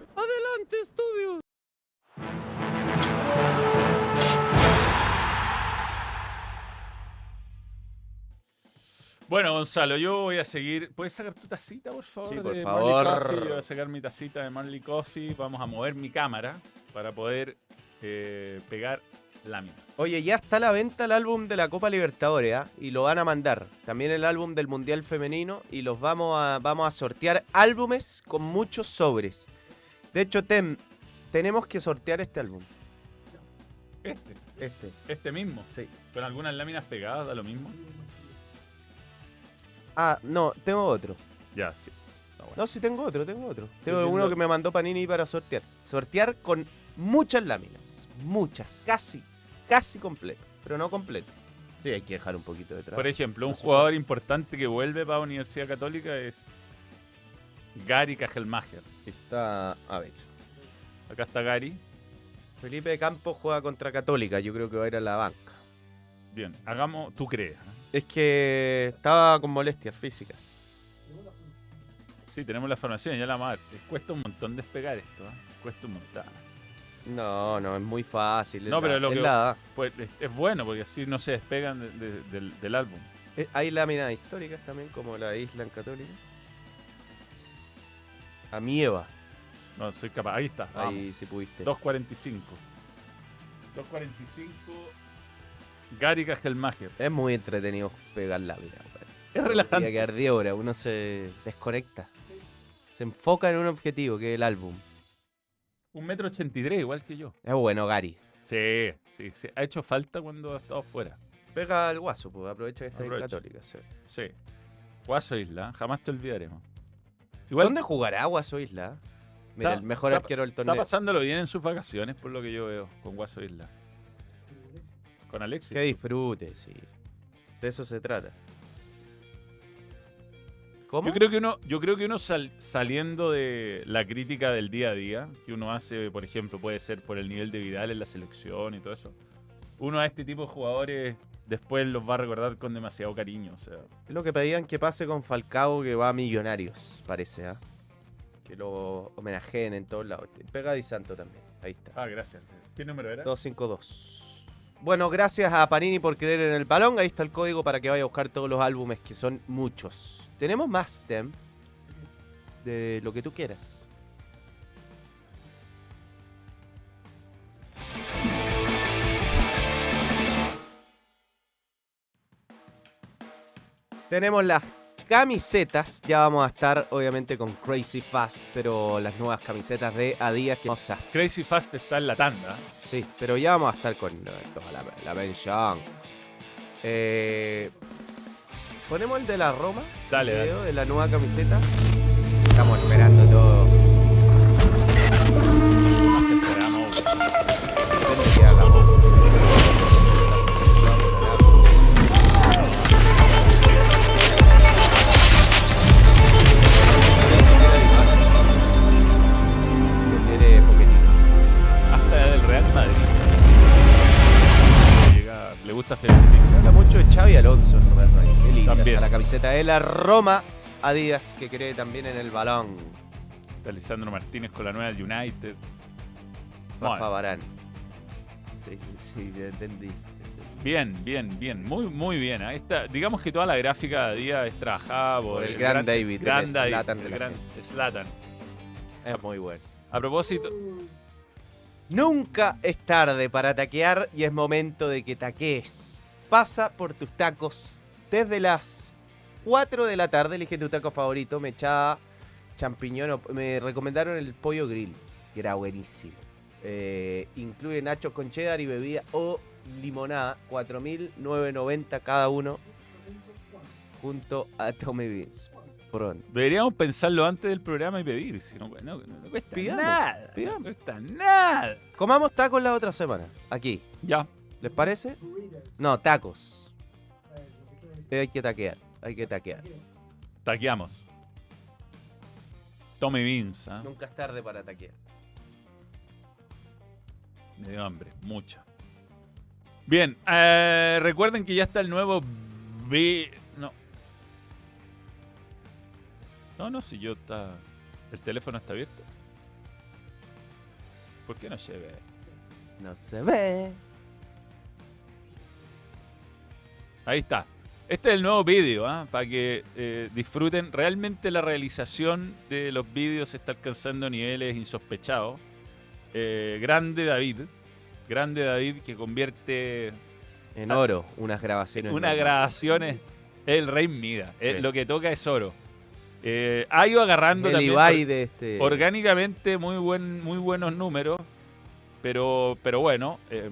Bueno, Gonzalo, yo voy a seguir. ¿Puedes sacar tu tacita, por favor? Sí, por de favor. Marley Coffee? Yo voy a sacar mi tacita de Marley Coffee. Vamos a mover mi cámara para poder eh, pegar láminas. Oye, ya está a la venta el álbum de la Copa Libertadores, ¿ah? Y lo van a mandar. También el álbum del Mundial Femenino. Y los vamos a, vamos a sortear álbumes con muchos sobres. De hecho, Tem, tenemos que sortear este álbum. Este, Este. este mismo. Sí. Con algunas láminas pegadas, da lo mismo. Ah, no, tengo otro. Ya, sí. Está bueno. No, sí tengo otro, tengo otro. Tengo uno que me mandó Panini para sortear. Sortear con muchas láminas. Muchas, casi, casi completo. Pero no completo. Sí, hay que dejar un poquito detrás. Por ejemplo, un jugador importante que vuelve para la Universidad Católica es Gary Cajelmacher. Está, a ver. Acá está Gary. Felipe Campos juega contra Católica. Yo creo que va a ir a la banca. Bien, hagamos, tú crees. ¿Eh? Es que estaba con molestias físicas. Sí, tenemos la formación, ya la madre. Cuesta un montón despegar esto, ¿eh? Cuesta un montón. No, no, es muy fácil. No, la- pero lo es que- la. Pues es, es bueno porque así no se despegan de- de- del, del álbum. Eh, Hay láminas históricas también, como la Isla en Católica. A mi Eva. No, soy capaz. Ahí está. vamos. Ahí si pudiste. 2.45. 2.45. Gary Cajelmacher. Es muy entretenido pegar láminas. weón. Es relajante. quedar 10 horas, uno se desconecta. Se enfoca en un objetivo, que es el álbum. Un metro ochenta y tres, igual que yo. Es bueno, Gary. Sí, sí, sí. Ha hecho falta cuando ha estado fuera. Pega al guaso, pues aprovecha que está en. Católica. sí. Sí. Guaso Isla, jamás te olvidaremos. Igual ¿Dónde jugará Guaso Isla? Mira, Está- el mejor está- arquero del está torneo. pasándolo bien en sus vacaciones, por lo que yo veo, con Guaso Isla. Con Alexis. Que disfrute, sí. De eso se trata. ¿Cómo? Yo creo que uno, yo creo que uno sal- saliendo de la crítica del día a día, que uno hace, por ejemplo, puede ser por el nivel de Vidal en la selección y todo eso, uno a este tipo de jugadores después los va a recordar con demasiado cariño. O sea, Es lo que pedían que pase con Falcao, que va a Millonarios, parece, ¿ah? Que lo homenajeen en todos lados. Pega Di Santo también. Ahí está. ah, gracias. ¿Qué número era? 252. Bueno, gracias a Panini por creer en el balón. Ahí está el código para que vaya a buscar todos los álbumes, que son muchos. Tenemos más, Tem. De lo que tú quieras. Tenemos las camisetas, ya vamos a estar obviamente con Crazy Fast, pero las nuevas camisetas de Adidas que vamos a Crazy Fast está en la tanda. Sí, pero ya vamos a estar con eh, toda la, la mención. Eh, Ponemos el de la Roma. Dale, dale. de la nueva camiseta. Estamos esperando todo. Gusta. Me habla mucho de Xavi Alonso en Real Madrid. Qué linda También. está la camiseta de la Roma. Adidas que cree también en el balón. Está Lisandro Martínez con la nueva United. Rafa Bueno, Barán. Sí, sí, ya entendí. bien, bien, bien. Muy, muy bien. Ahí está. Digamos que toda la gráfica de día es trabajada por, Por el gran David, Gran el David. Zlatan el gran. Zlatan. Es muy bueno. A propósito, Nunca es tarde para taquear y es momento de que taquees. Pasa por tus tacos desde las 4 de la tarde. Elige tu taco favorito, mechada, champiñón. Me recomendaron el pollo grill, que era buenísimo. Eh, incluye nachos con cheddar y bebida o limonada, 4.990 cada uno, junto a Tommy Beans. Deberíamos pensarlo antes del programa y pedir. Si no, no, no cuesta Pidamos, nada. pidamos. No cuesta nada. Comamos tacos la otra semana, aquí. Ya. ¿Les parece? No, tacos. Eh, Hay que taquear, hay que taquear. Taqueamos. Tommy Beans. ¿ah? Nunca es tarde para taquear. Me dio hambre, mucha. Bien, eh, recuerden que ya está el nuevo No. No, si yo está. El teléfono está abierto. ¿Por qué no se ve? No se ve. Ahí está. Este es el nuevo vídeo, ¿ah? para que eh, disfruten. Realmente la realización de los vídeos está alcanzando niveles insospechados. Eh, grande David. Grande David que convierte En oro, unas grabaciones. Una nuevas. grabación es el rey Mida. Eh, Sí. lo que toca es oro. Eh, ha ido agarrando El también Ibai or- de este. orgánicamente muy, buen, muy buenos números. Pero, pero bueno, eh,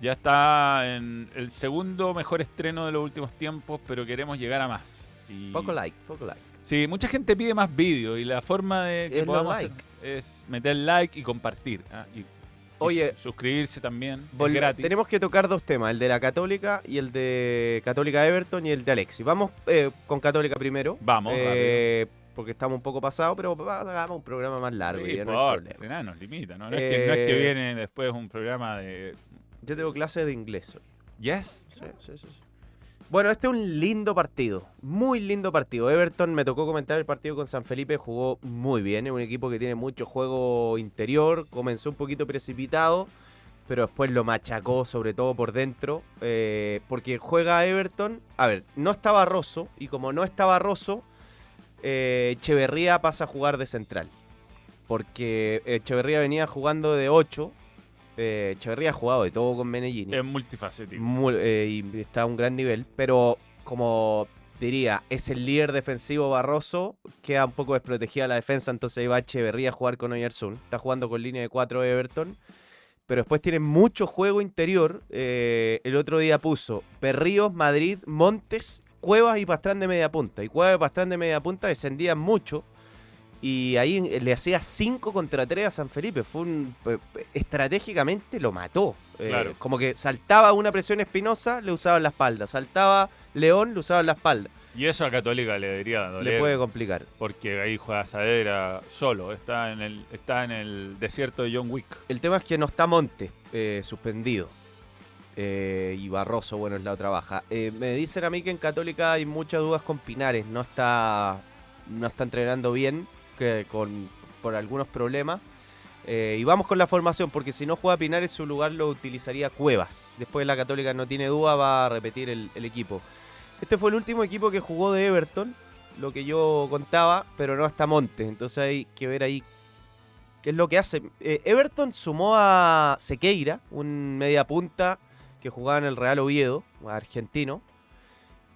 ya está en el segundo mejor estreno de los últimos tiempos, pero queremos llegar a más. Y- Poco like, poco like. Sí, mucha gente pide más vídeos y la forma de que Es podamos hacer es meter like y compartir. ah, y Oye, su- suscribirse también. es gratis. Tenemos que tocar dos temas, el de la Católica y el de Católica Everton y el de Alexis. Vamos eh, con Católica primero. Vamos, eh, porque estamos un poco pasados, pero hagamos un programa más largo. No y ya no hay problema. nos limita, ¿no? No, es que, no es que Eh, viene después un programa de... Yo tengo clase de inglés hoy. Yes. Sí, sí, sí, sí. Bueno, este es un lindo partido, muy lindo partido. Everton me tocó comentar el partido con San Felipe, jugó muy bien, es un equipo que tiene mucho juego interior, comenzó un poquito precipitado, pero después lo machacó, sobre todo por dentro, eh, porque juega Everton. A ver, no está Barroso, y como no está Barroso, eh, Echeverría pasa a jugar de central, porque Echeverría venía jugando de 8. Eh, Echeverría ha jugado de todo con Menellini. Es multifacético. Muy- eh, y está a un gran nivel, pero como diría, es el líder defensivo Barroso, queda un poco desprotegida la defensa, entonces ahí va Echeverría a jugar con Oyarzún. Está jugando con línea de 4 Everton, pero después tiene mucho juego interior. Eh, el otro día puso Perríos, Madrid, Montes, Cuevas y Pastrán de media punta. Y Cuevas y Pastrán de media punta descendían mucho. Y ahí eh, le hacía 5 contra 3 a San Felipe. Fue un. pe- Estratégicamente lo mató. Eh, como que saltaba una presión espinosa, le usaban la espalda. Saltaba León, le usaban la espalda. Y eso a Católica le debería doler. Le puede complicar. Porque ahí juega Saavedra solo. Está en el, está en el desierto de John Wick. El tema es que no está Monte eh, suspendido. Eh, y Barroso, bueno, es la otra baja. Eh, me dicen a mí que en Católica hay muchas dudas con Pinares. No está, no está entrenando bien que con, por algunos problemas. Eh, y vamos con la formación, porque si no juega Pinares, su lugar lo utilizaría Cuevas. Después la Católica no tiene duda, va a repetir el, equipo. Este fue el último equipo que jugó de Everton, lo que yo contaba, pero no está Monte. Entonces hay que ver ahí qué es lo que hace. Eh, Everton sumó a Sequeira, un media punta que jugaba en el Real Oviedo, argentino.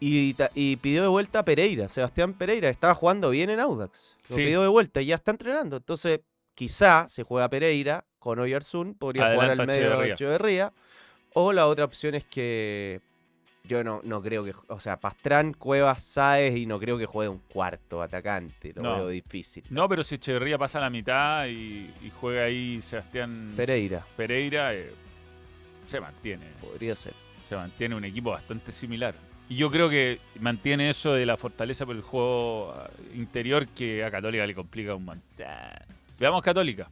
Y, pidió de vuelta a Pereira, Sebastián Pereira, estaba jugando bien en Audax. Lo Sí. pidió de vuelta y ya está entrenando. Entonces, quizá se juega Pereira con Oyarzún, podría jugar al medio Echeverría. Echeverría. O la otra opción es que yo no, no creo que. O sea, Pastrán, Cuevas, Sáez y no creo que juegue un cuarto atacante. Lo No. veo difícil. No, pero si Echeverría pasa la mitad y, y juega ahí Sebastián Pereira, Pereira, eh, se mantiene. podría ser. Se mantiene un equipo bastante similar. Y yo creo que mantiene eso de la fortaleza por el juego ah, interior que a Católica le complica un montón. Veamos Católica.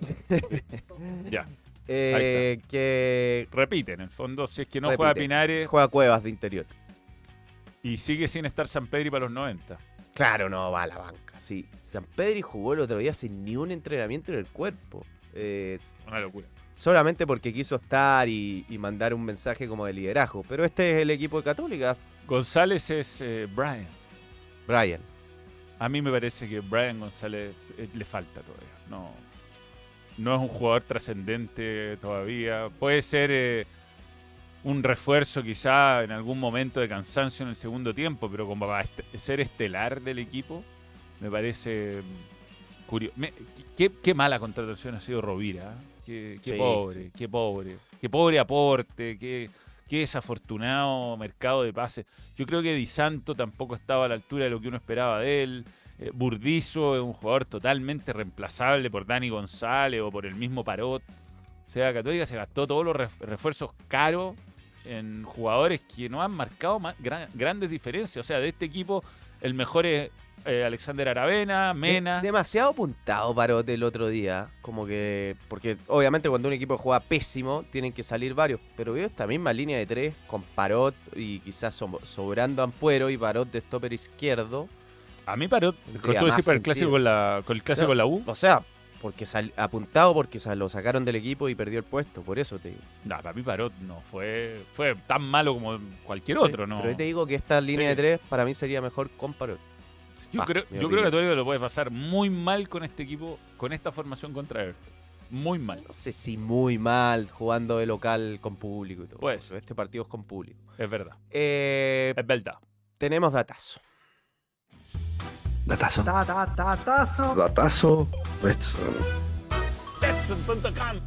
ya, Eh, que repite en el fondo. Si es que no juega Repite. Pinares juega Cuevas de interior. y sigue sin estar San Pedri para los 90. Claro, no va a la banca. Sí, San Pedri jugó el otro día sin ni un entrenamiento en el cuerpo. Una locura. Solamente porque quiso estar y, y mandar un mensaje como de liderazgo. Pero este es el equipo de Católica, González es eh, Brian. Brian. A mí me parece que Brian González eh, le falta todavía. No, no es un jugador trascendente todavía. Puede ser eh, un refuerzo quizá en algún momento de cansancio en el segundo tiempo, pero como para ser estelar del equipo, me parece curioso. Qué, qué mala contratación ha sido Rovira. Qué, qué Sí, pobre, sí. qué pobre. Qué pobre aporte, qué, qué desafortunado mercado de pases. Yo creo que Di Santo tampoco estaba a la altura de lo que uno esperaba de él. Eh, Burdizo es un jugador totalmente reemplazable por Dani González o por el mismo Parot. O sea, Católica se gastó todos los ref- refuerzos caros en jugadores que no han marcado ma- gran- grandes diferencias. O sea, de este equipo, el mejor es eh, Alexander Aravena, Mena. De- demasiado apuntado Parote el otro día. Como que. Porque obviamente cuando un equipo juega pésimo, tienen que salir varios. Pero veo esta misma línea de tres con Parot y quizás so- sobrando Ampuero y Parot de stopper izquierdo. A mí Parot, tú decís más para el clásico con la, con el clásico No. con la U. O sea, porque sal- apuntado porque lo sacaron del equipo y perdió el puesto. Por eso te digo. No, para mí Parot no fue, fue tan malo como cualquier Sí, otro, ¿no? Pero yo te digo que esta línea Sí. de tres para mí sería mejor con Parot. Yo Ah, creo, yo creo que. Católica lo puede pasar muy mal con este equipo, con esta formación contra Everton. Muy mal. No sé si muy mal jugando de local con público y todo. Pues. Este partido es con público. Es verdad. Eh, Es verdad. tenemos datazo. Datazo. Datazo. Pues, Betson.com.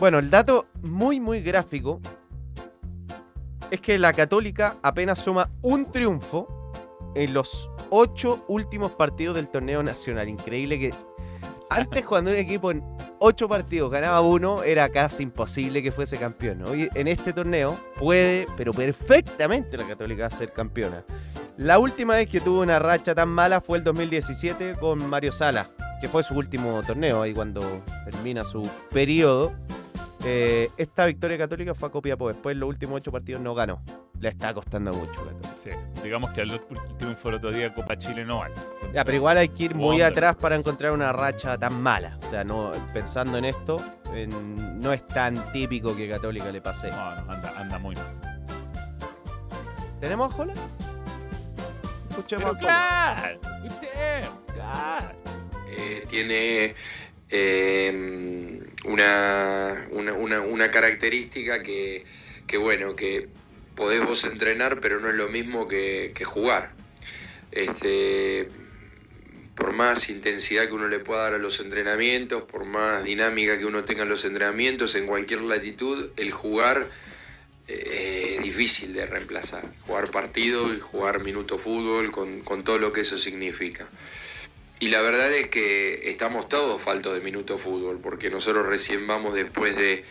Bueno, el dato muy, muy gráfico es que la Católica apenas suma un triunfo en los ocho últimos partidos del torneo nacional. Increíble que antes cuando un equipo en ocho partidos ganaba uno, era casi imposible que fuese campeón. Hoy en este torneo puede, pero perfectamente la Católica ser campeona. La última vez que tuvo una racha tan mala fue el 2017 con Mario Sala, que fue su último torneo, ahí cuando termina su periodo. Eh, esta victoria católica fue a Copiapó. Después, los últimos ocho partidos no ganó. Le está costando mucho. Sí. Digamos que el triunfo el otro día Copa Chile no vale. Ya, pero igual hay que ir muy atrás para encontrar una racha tan mala. O sea, no pensando en esto, en- no es tan típico que Católica le pase. No, no, anda, anda muy mal. ¿Tenemos a Jola? Escuchemos Pero a claro, escuché, claro. eh, tiene eh, una, una, una- una característica que, que, bueno, que podés vos entrenar, pero no es lo mismo que, que jugar. Este, por más intensidad que uno le pueda dar a los entrenamientos, por más dinámica que uno tenga en los entrenamientos, en cualquier latitud, el jugar eh, es difícil de reemplazar. Jugar partido y jugar minuto fútbol con, con todo lo que eso significa. Y la verdad es que estamos todos faltos de minuto fútbol, porque nosotros recién vamos después de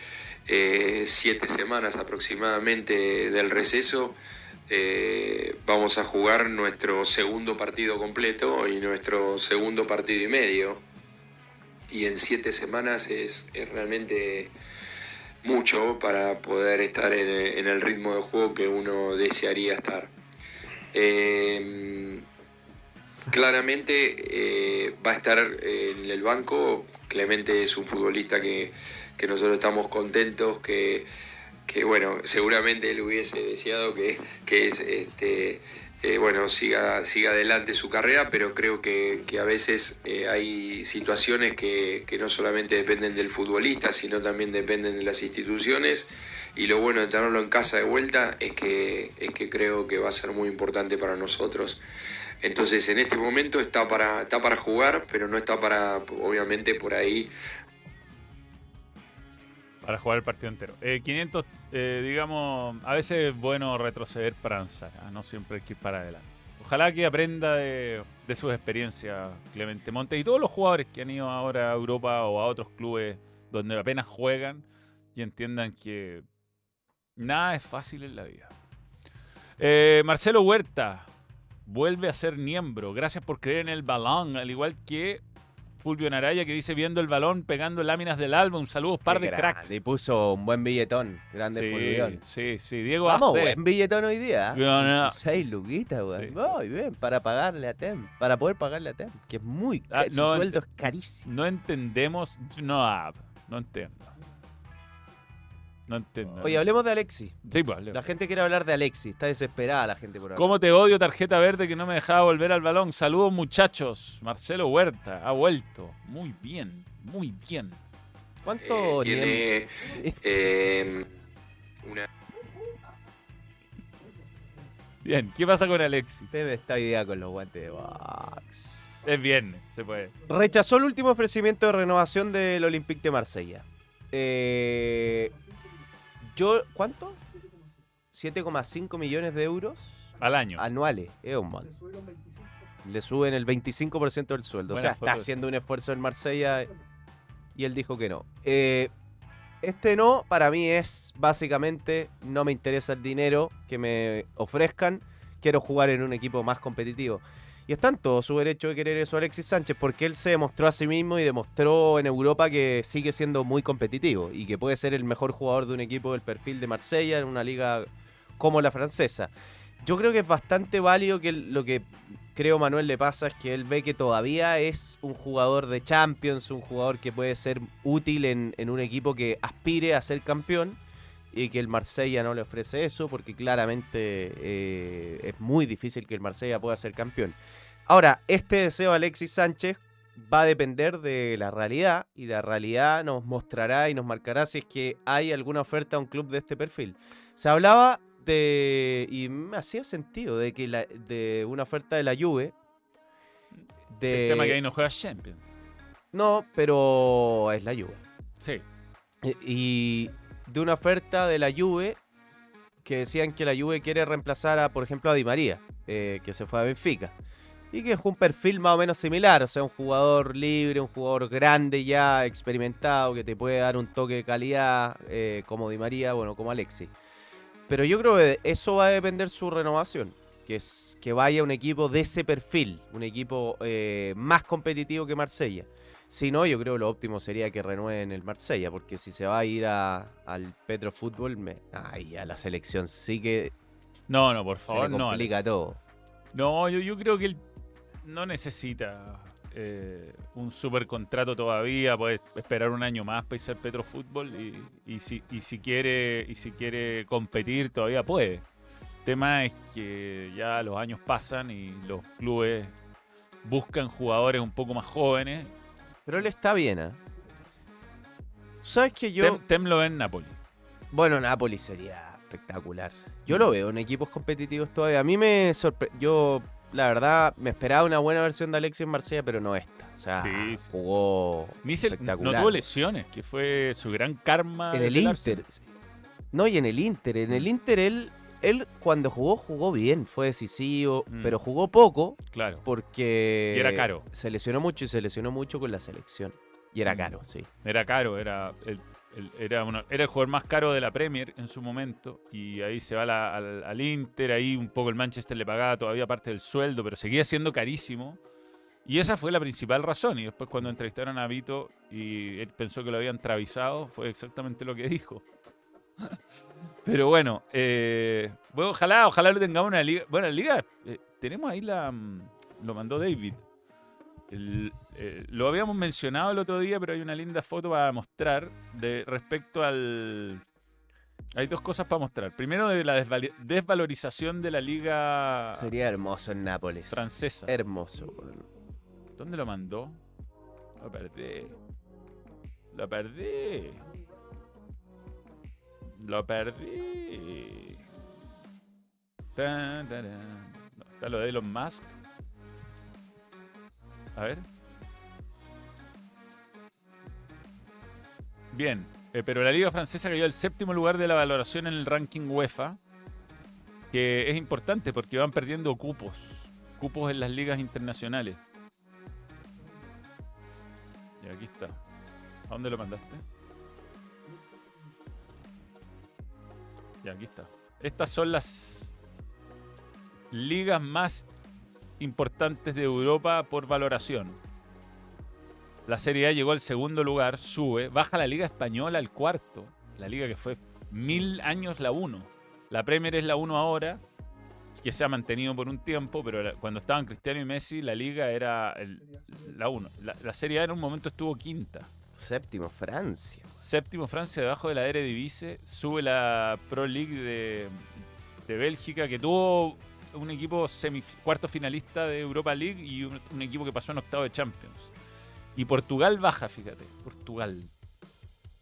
eh, siete semanas aproximadamente del receso, eh, vamos a jugar nuestro segundo partido completo y nuestro segundo partido y medio. Y en siete semanas es, realmente mucho para poder estar en, en el ritmo de juego que uno desearía estar. Eh, claramente eh, va a estar en el banco. Clemente es un futbolista que, que nosotros estamos contentos, que, que, bueno, seguramente él hubiese deseado que, que es este, eh, bueno, siga, siga adelante su carrera, pero creo que, que a veces eh, hay situaciones que, que no solamente dependen del futbolista, sino también dependen de las instituciones. Y lo bueno de tenerlo en casa de vuelta es que, es que creo que va a ser muy importante para nosotros. Entonces, en este momento está para, está para jugar, pero no está para, obviamente, por ahí Para jugar el partido entero. Eh, 500, eh, digamos, a veces es bueno retroceder para avanzar, ¿ah? no siempre hay que ir para adelante. Ojalá que aprenda de, de sus experiencias Clemente Montes y todos los jugadores que han ido ahora a Europa o a otros clubes donde apenas juegan y entiendan que nada es fácil en la vida. Eh, Marcelo Huerta vuelve a ser miembro. Gracias por creer en el balón, al igual que Fulvio Naraya que dice viendo el balón pegando láminas del álbum. Saludos, par Qué de crack. Y puso un buen billetón. Grande Fulvión. Sí, sí, sí. Diego Vamos, Ace. buen billetón hoy día. No, no. Seis luquitas, weón. Sí. Muy bien, para pagarle a Tem. Para poder pagarle a Tem. Que es muy caro. Ah, su sueldo es carísimo. No entendemos. No, ah, no entiendo. No entiendo. Oye, hablemos de Alexis. Sí, pues, hablemos. La gente quiere hablar de Alexis. Está desesperada la gente por hablar. ¿Cómo te odio, tarjeta verde que no me dejaba volver al balón? Saludos, muchachos. Marcelo Huerta ha vuelto. Muy bien, muy bien. ¿Cuánto eh, tiene eh, una Bien, ¿qué pasa con Alexis? Tem está día con los guantes de box. Es viernes, se puede. Rechazó el último ofrecimiento de renovación del Olympique de Marsella. Eh, yo, ¿cuánto? 7,5 millones de euros Al año. anuales. Es un montón. Le suben el 25% del sueldo. O sea, está haciendo un esfuerzo en Marsella y él dijo que no. Eh, este no, para mí es básicamente, no me interesa el dinero que me ofrezcan, quiero jugar en un equipo más competitivo. Y está en todo su derecho de querer eso Alexis Sánchez, porque él se demostró a sí mismo y demostró en Europa que sigue siendo muy competitivo y que puede ser el mejor jugador de un equipo del perfil de Marsella en una liga como la francesa. Yo creo que es bastante válido que lo que creo Manuel le pasa es que él ve que todavía es un jugador de Champions, un jugador que puede ser útil en un equipo que aspire a ser campeón y que el Marsella no le ofrece eso porque claramente eh, es muy difícil que el Marsella pueda ser campeón. Ahora, este deseo de Alexis Sánchez va a depender de la realidad y la realidad nos mostrará y nos marcará si es que hay alguna oferta a un club de este perfil. Se hablaba de, y me hacía sentido, de que la- de una oferta de la Juve. De, el tema que ahí no juega Champions. No, pero es la Juve. Sí. Y de una oferta de la Juve que decían que la Juve quiere reemplazar a, por ejemplo, a Di María, eh, que se fue a Benfica. Y que es un perfil más o menos similar, o sea, un jugador libre, un jugador grande ya, experimentado, que te puede dar un toque de calidad, eh, como Di María, bueno, como Alexis. Pero yo creo que eso va a depender su renovación, que es que vaya un equipo de ese perfil, un equipo eh, más competitivo que Marsella. Si no, yo creo que lo óptimo sería que renueven el Marsella, porque si se va a ir a- al Petro Fútbol, me, ay, a la selección sí que No, no, por se favor, le no. complica todo. No, yo, yo creo que él no necesita eh, un super contrato todavía, puede esperar un año más para irse al Petro Fútbol y, y si, y si quiere y si quiere competir todavía puede. El tema es que ya los años pasan y los clubes buscan jugadores un poco más jóvenes. Pero él está bien, ¿eh? ¿Sabes que yo...? Tem, Tem lo ve en Napoli. Bueno, Napoli sería espectacular. Yo lo veo en equipos competitivos todavía. A mí me sorprendió. Yo, la verdad, me esperaba una buena versión de Alexis en Marsella, pero no esta. O sea, Sí, sí. jugó se- no espectacular. tuvo lesiones, que fue su gran karma. en el Inter. No, y en el Inter. En el Inter él, él cuando jugó, jugó bien. Fue decisivo, Mm. pero jugó poco Claro. porque... Y era caro. Se lesionó mucho y se lesionó mucho con la selección. Y era Mm. caro, sí. Era caro, era el, el- era, uno- era el jugador más caro de la Premier en su momento. Y ahí se va la- al, al Inter, ahí un poco el Manchester le pagaba todavía parte del sueldo, pero seguía siendo carísimo. Y esa fue la principal razón. Y después cuando entrevistaron a Vito y él pensó que lo habían travisado, fue exactamente lo que dijo. Pero bueno, eh, bueno, ojalá, ojalá lo tengamos una liga. Bueno, la liga, eh, tenemos ahí la. mm, Lo mandó David. El- eh, lo habíamos mencionado el otro día, pero hay una linda foto para mostrar de respecto al, Hay dos cosas para mostrar. Primero, de la desvalorización de la liga Sería hermoso en Nápoles. francesa. Hermoso. ¿Dónde lo mandó? Lo perdí. Lo perdí. Lo perdí. Está lo de Elon Musk. A ver. Bien, eh, pero la liga francesa cayó al séptimo lugar de la valoración en el ranking UEFA, que es importante porque van perdiendo cupos, cupos en las ligas internacionales. Y aquí está. ¿A dónde lo mandaste? Y aquí está. Estas son las ligas más importantes de Europa por valoración. La Serie A llegó al segundo lugar, sube, baja la Liga Española al cuarto. La liga que fue mil años la 1. La Premier es la 1 ahora, que se ha mantenido por un tiempo, pero cuando estaban Cristiano y Messi, la liga era la 1. La, la Serie A en un momento estuvo quinta. Séptimo, Francia. Séptimo Francia debajo de la Eredivisie. Sube la Pro League de, de Bélgica, que tuvo un equipo cuarto finalista de Europa League y un, un equipo que pasó en octavo de Champions. Y Portugal baja, fíjate. Portugal.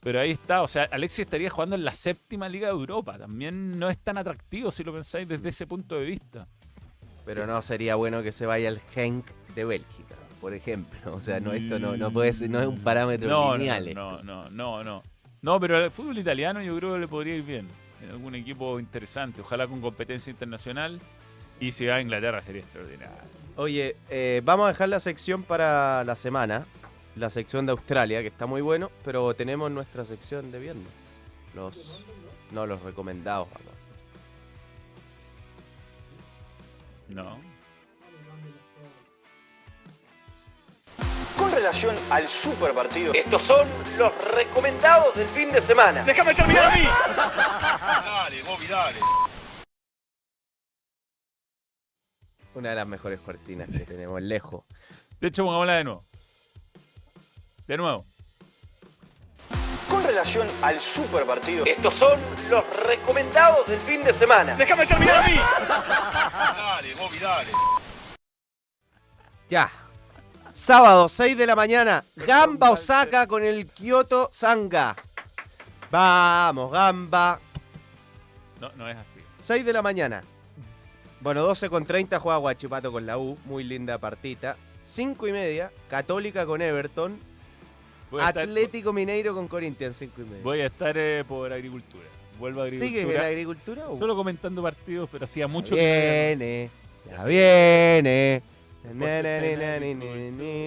Pero ahí está, o sea, Alexis estaría jugando en la séptima liga de Europa. También no es tan atractivo si lo pensáis desde ese punto de vista. Pero no sería bueno que se vaya el Genk de Bélgica, por ejemplo. O sea, no, esto no, no puede ser, no es un parámetro no, lineal. No, no, no, no, no. Pero al fútbol italiano yo creo que le podría ir bien. En algún equipo interesante, ojalá con competencia internacional. Y si va a Inglaterra sería extraordinario. Oye, eh, vamos a dejar la sección para la semana. La sección de Australia, que está muy bueno, pero tenemos nuestra sección de viernes. Los, no, los recomendados. No. Con relación al super partido, Estos son los recomendados del fin de semana. déjame terminar a mí. dale, Bobby, dale. Una de las mejores cortinas que tenemos, lejos. De hecho, pongámosla de nuevo. De nuevo. Con relación al super partido, Estos son los recomendados del fin de semana. déjame terminar a mí. dale, Bobby, dale. Ya. Sábado, 6 de la mañana. Gamba Osaka con el Kyoto Sanga. Vamos, Gamba. No, no es así. 6 de la mañana. Bueno, 12 con 30 juega Guachipato con la U. Muy linda partita. 5 y media. Católica con Everton. Voy a estar, Atlético Mineiro con Corinthians. 5 y media. voy a estar eh, por agricultura. Vuelvo a ¿Sigues en la agricultura. agricultura? o? Solo comentando partidos, pero hacía mucho que no Viene. Ya viene.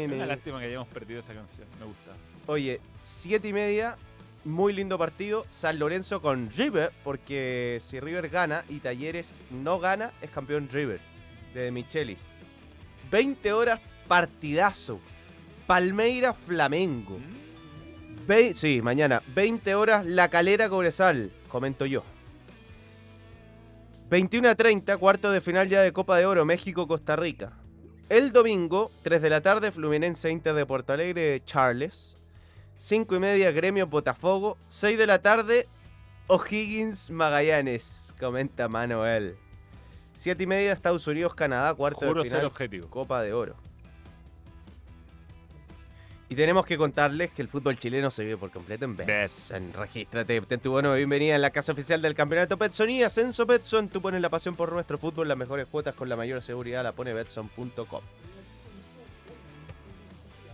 Es una lástima que hayamos perdido esa canción. Me gusta. Oye, 7 y media, muy lindo partido. San Lorenzo con River, porque si River gana y Talleres no gana, es campeón River de Michelis. 20 horas, partidazo. Palmeira Flamengo. Ve- sí, mañana. 20 horas, La Calera Cobresal, comento yo. 21 a 30, cuarto de final ya de Copa de Oro, México-Costa Rica. El domingo, 3 de la tarde, Fluminense Inter de Porto Alegre, Charles. 5 y media, Gremio Botafogo. 6 de la tarde, O'Higgins Magallanes, comenta Manuel. 7 y media, Estados Unidos, Canadá, cuarto Juro de ser final, objetivo. Copa de Oro. Y tenemos que contarles que el fútbol chileno se vive por completo en Betson. Regístrate, ten tu bono de bienvenida en la casa oficial del campeonato Betson y Ascenso Betson. Tú pones la pasión por nuestro fútbol, las mejores cuotas con la mayor seguridad la pone Betson.com.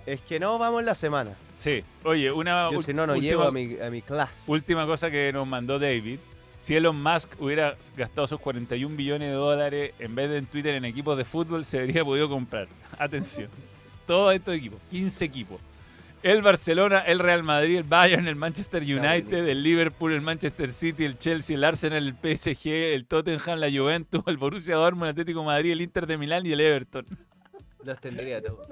Es que no vamos la semana. Sí. Oye, una Yo si no, no última, llego a mi, a mi clase. última cosa que nos mandó David. Si Elon Musk hubiera gastado sus 41 billones de dólares en vez de en Twitter en equipos de fútbol, se habría podido comprar. Atención. Todos estos equipos, 15 equipos. El Barcelona, el Real Madrid, el Bayern, el Manchester United, el Liverpool, el Manchester City, el Chelsea, el Arsenal, el PSG, el Tottenham, la Juventus, el Borussia Dortmund, el Atlético de Madrid, el Inter de Milán y el Everton. Los tendría todos.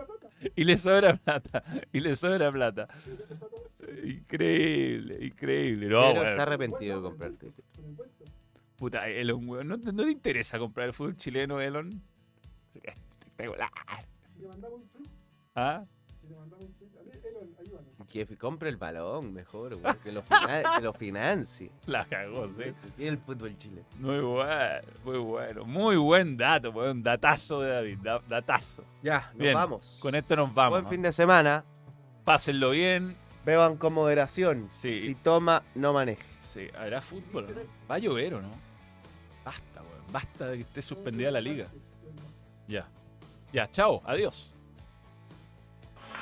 Y le sobra plata. Y le sobra plata. Increíble, increíble. No, Pero bueno, está arrepentido de comprar Twitter. puta, Elon, weón. ¿No, te- no te interesa comprar el fútbol chileno, Elon? Espectacular. ¿Ah? Que compre el balón mejor, weón, que lo, que lo financie. La cagó, sí. Y el fútbol chileno. Muy bueno, muy bueno. Muy buen dato, weón. Datazo de David, da- datazo. Ya, nos Bien, vamos. Con esto nos vamos. Buen fin de semana. Pásenlo bien. Beban con moderación. Sí. Si toma, no maneje. Sí, ¿habrá fútbol? ¿Va a llover o no? Basta, weón. Basta de que esté suspendida la liga. Ya. Ya, chao. Adiós.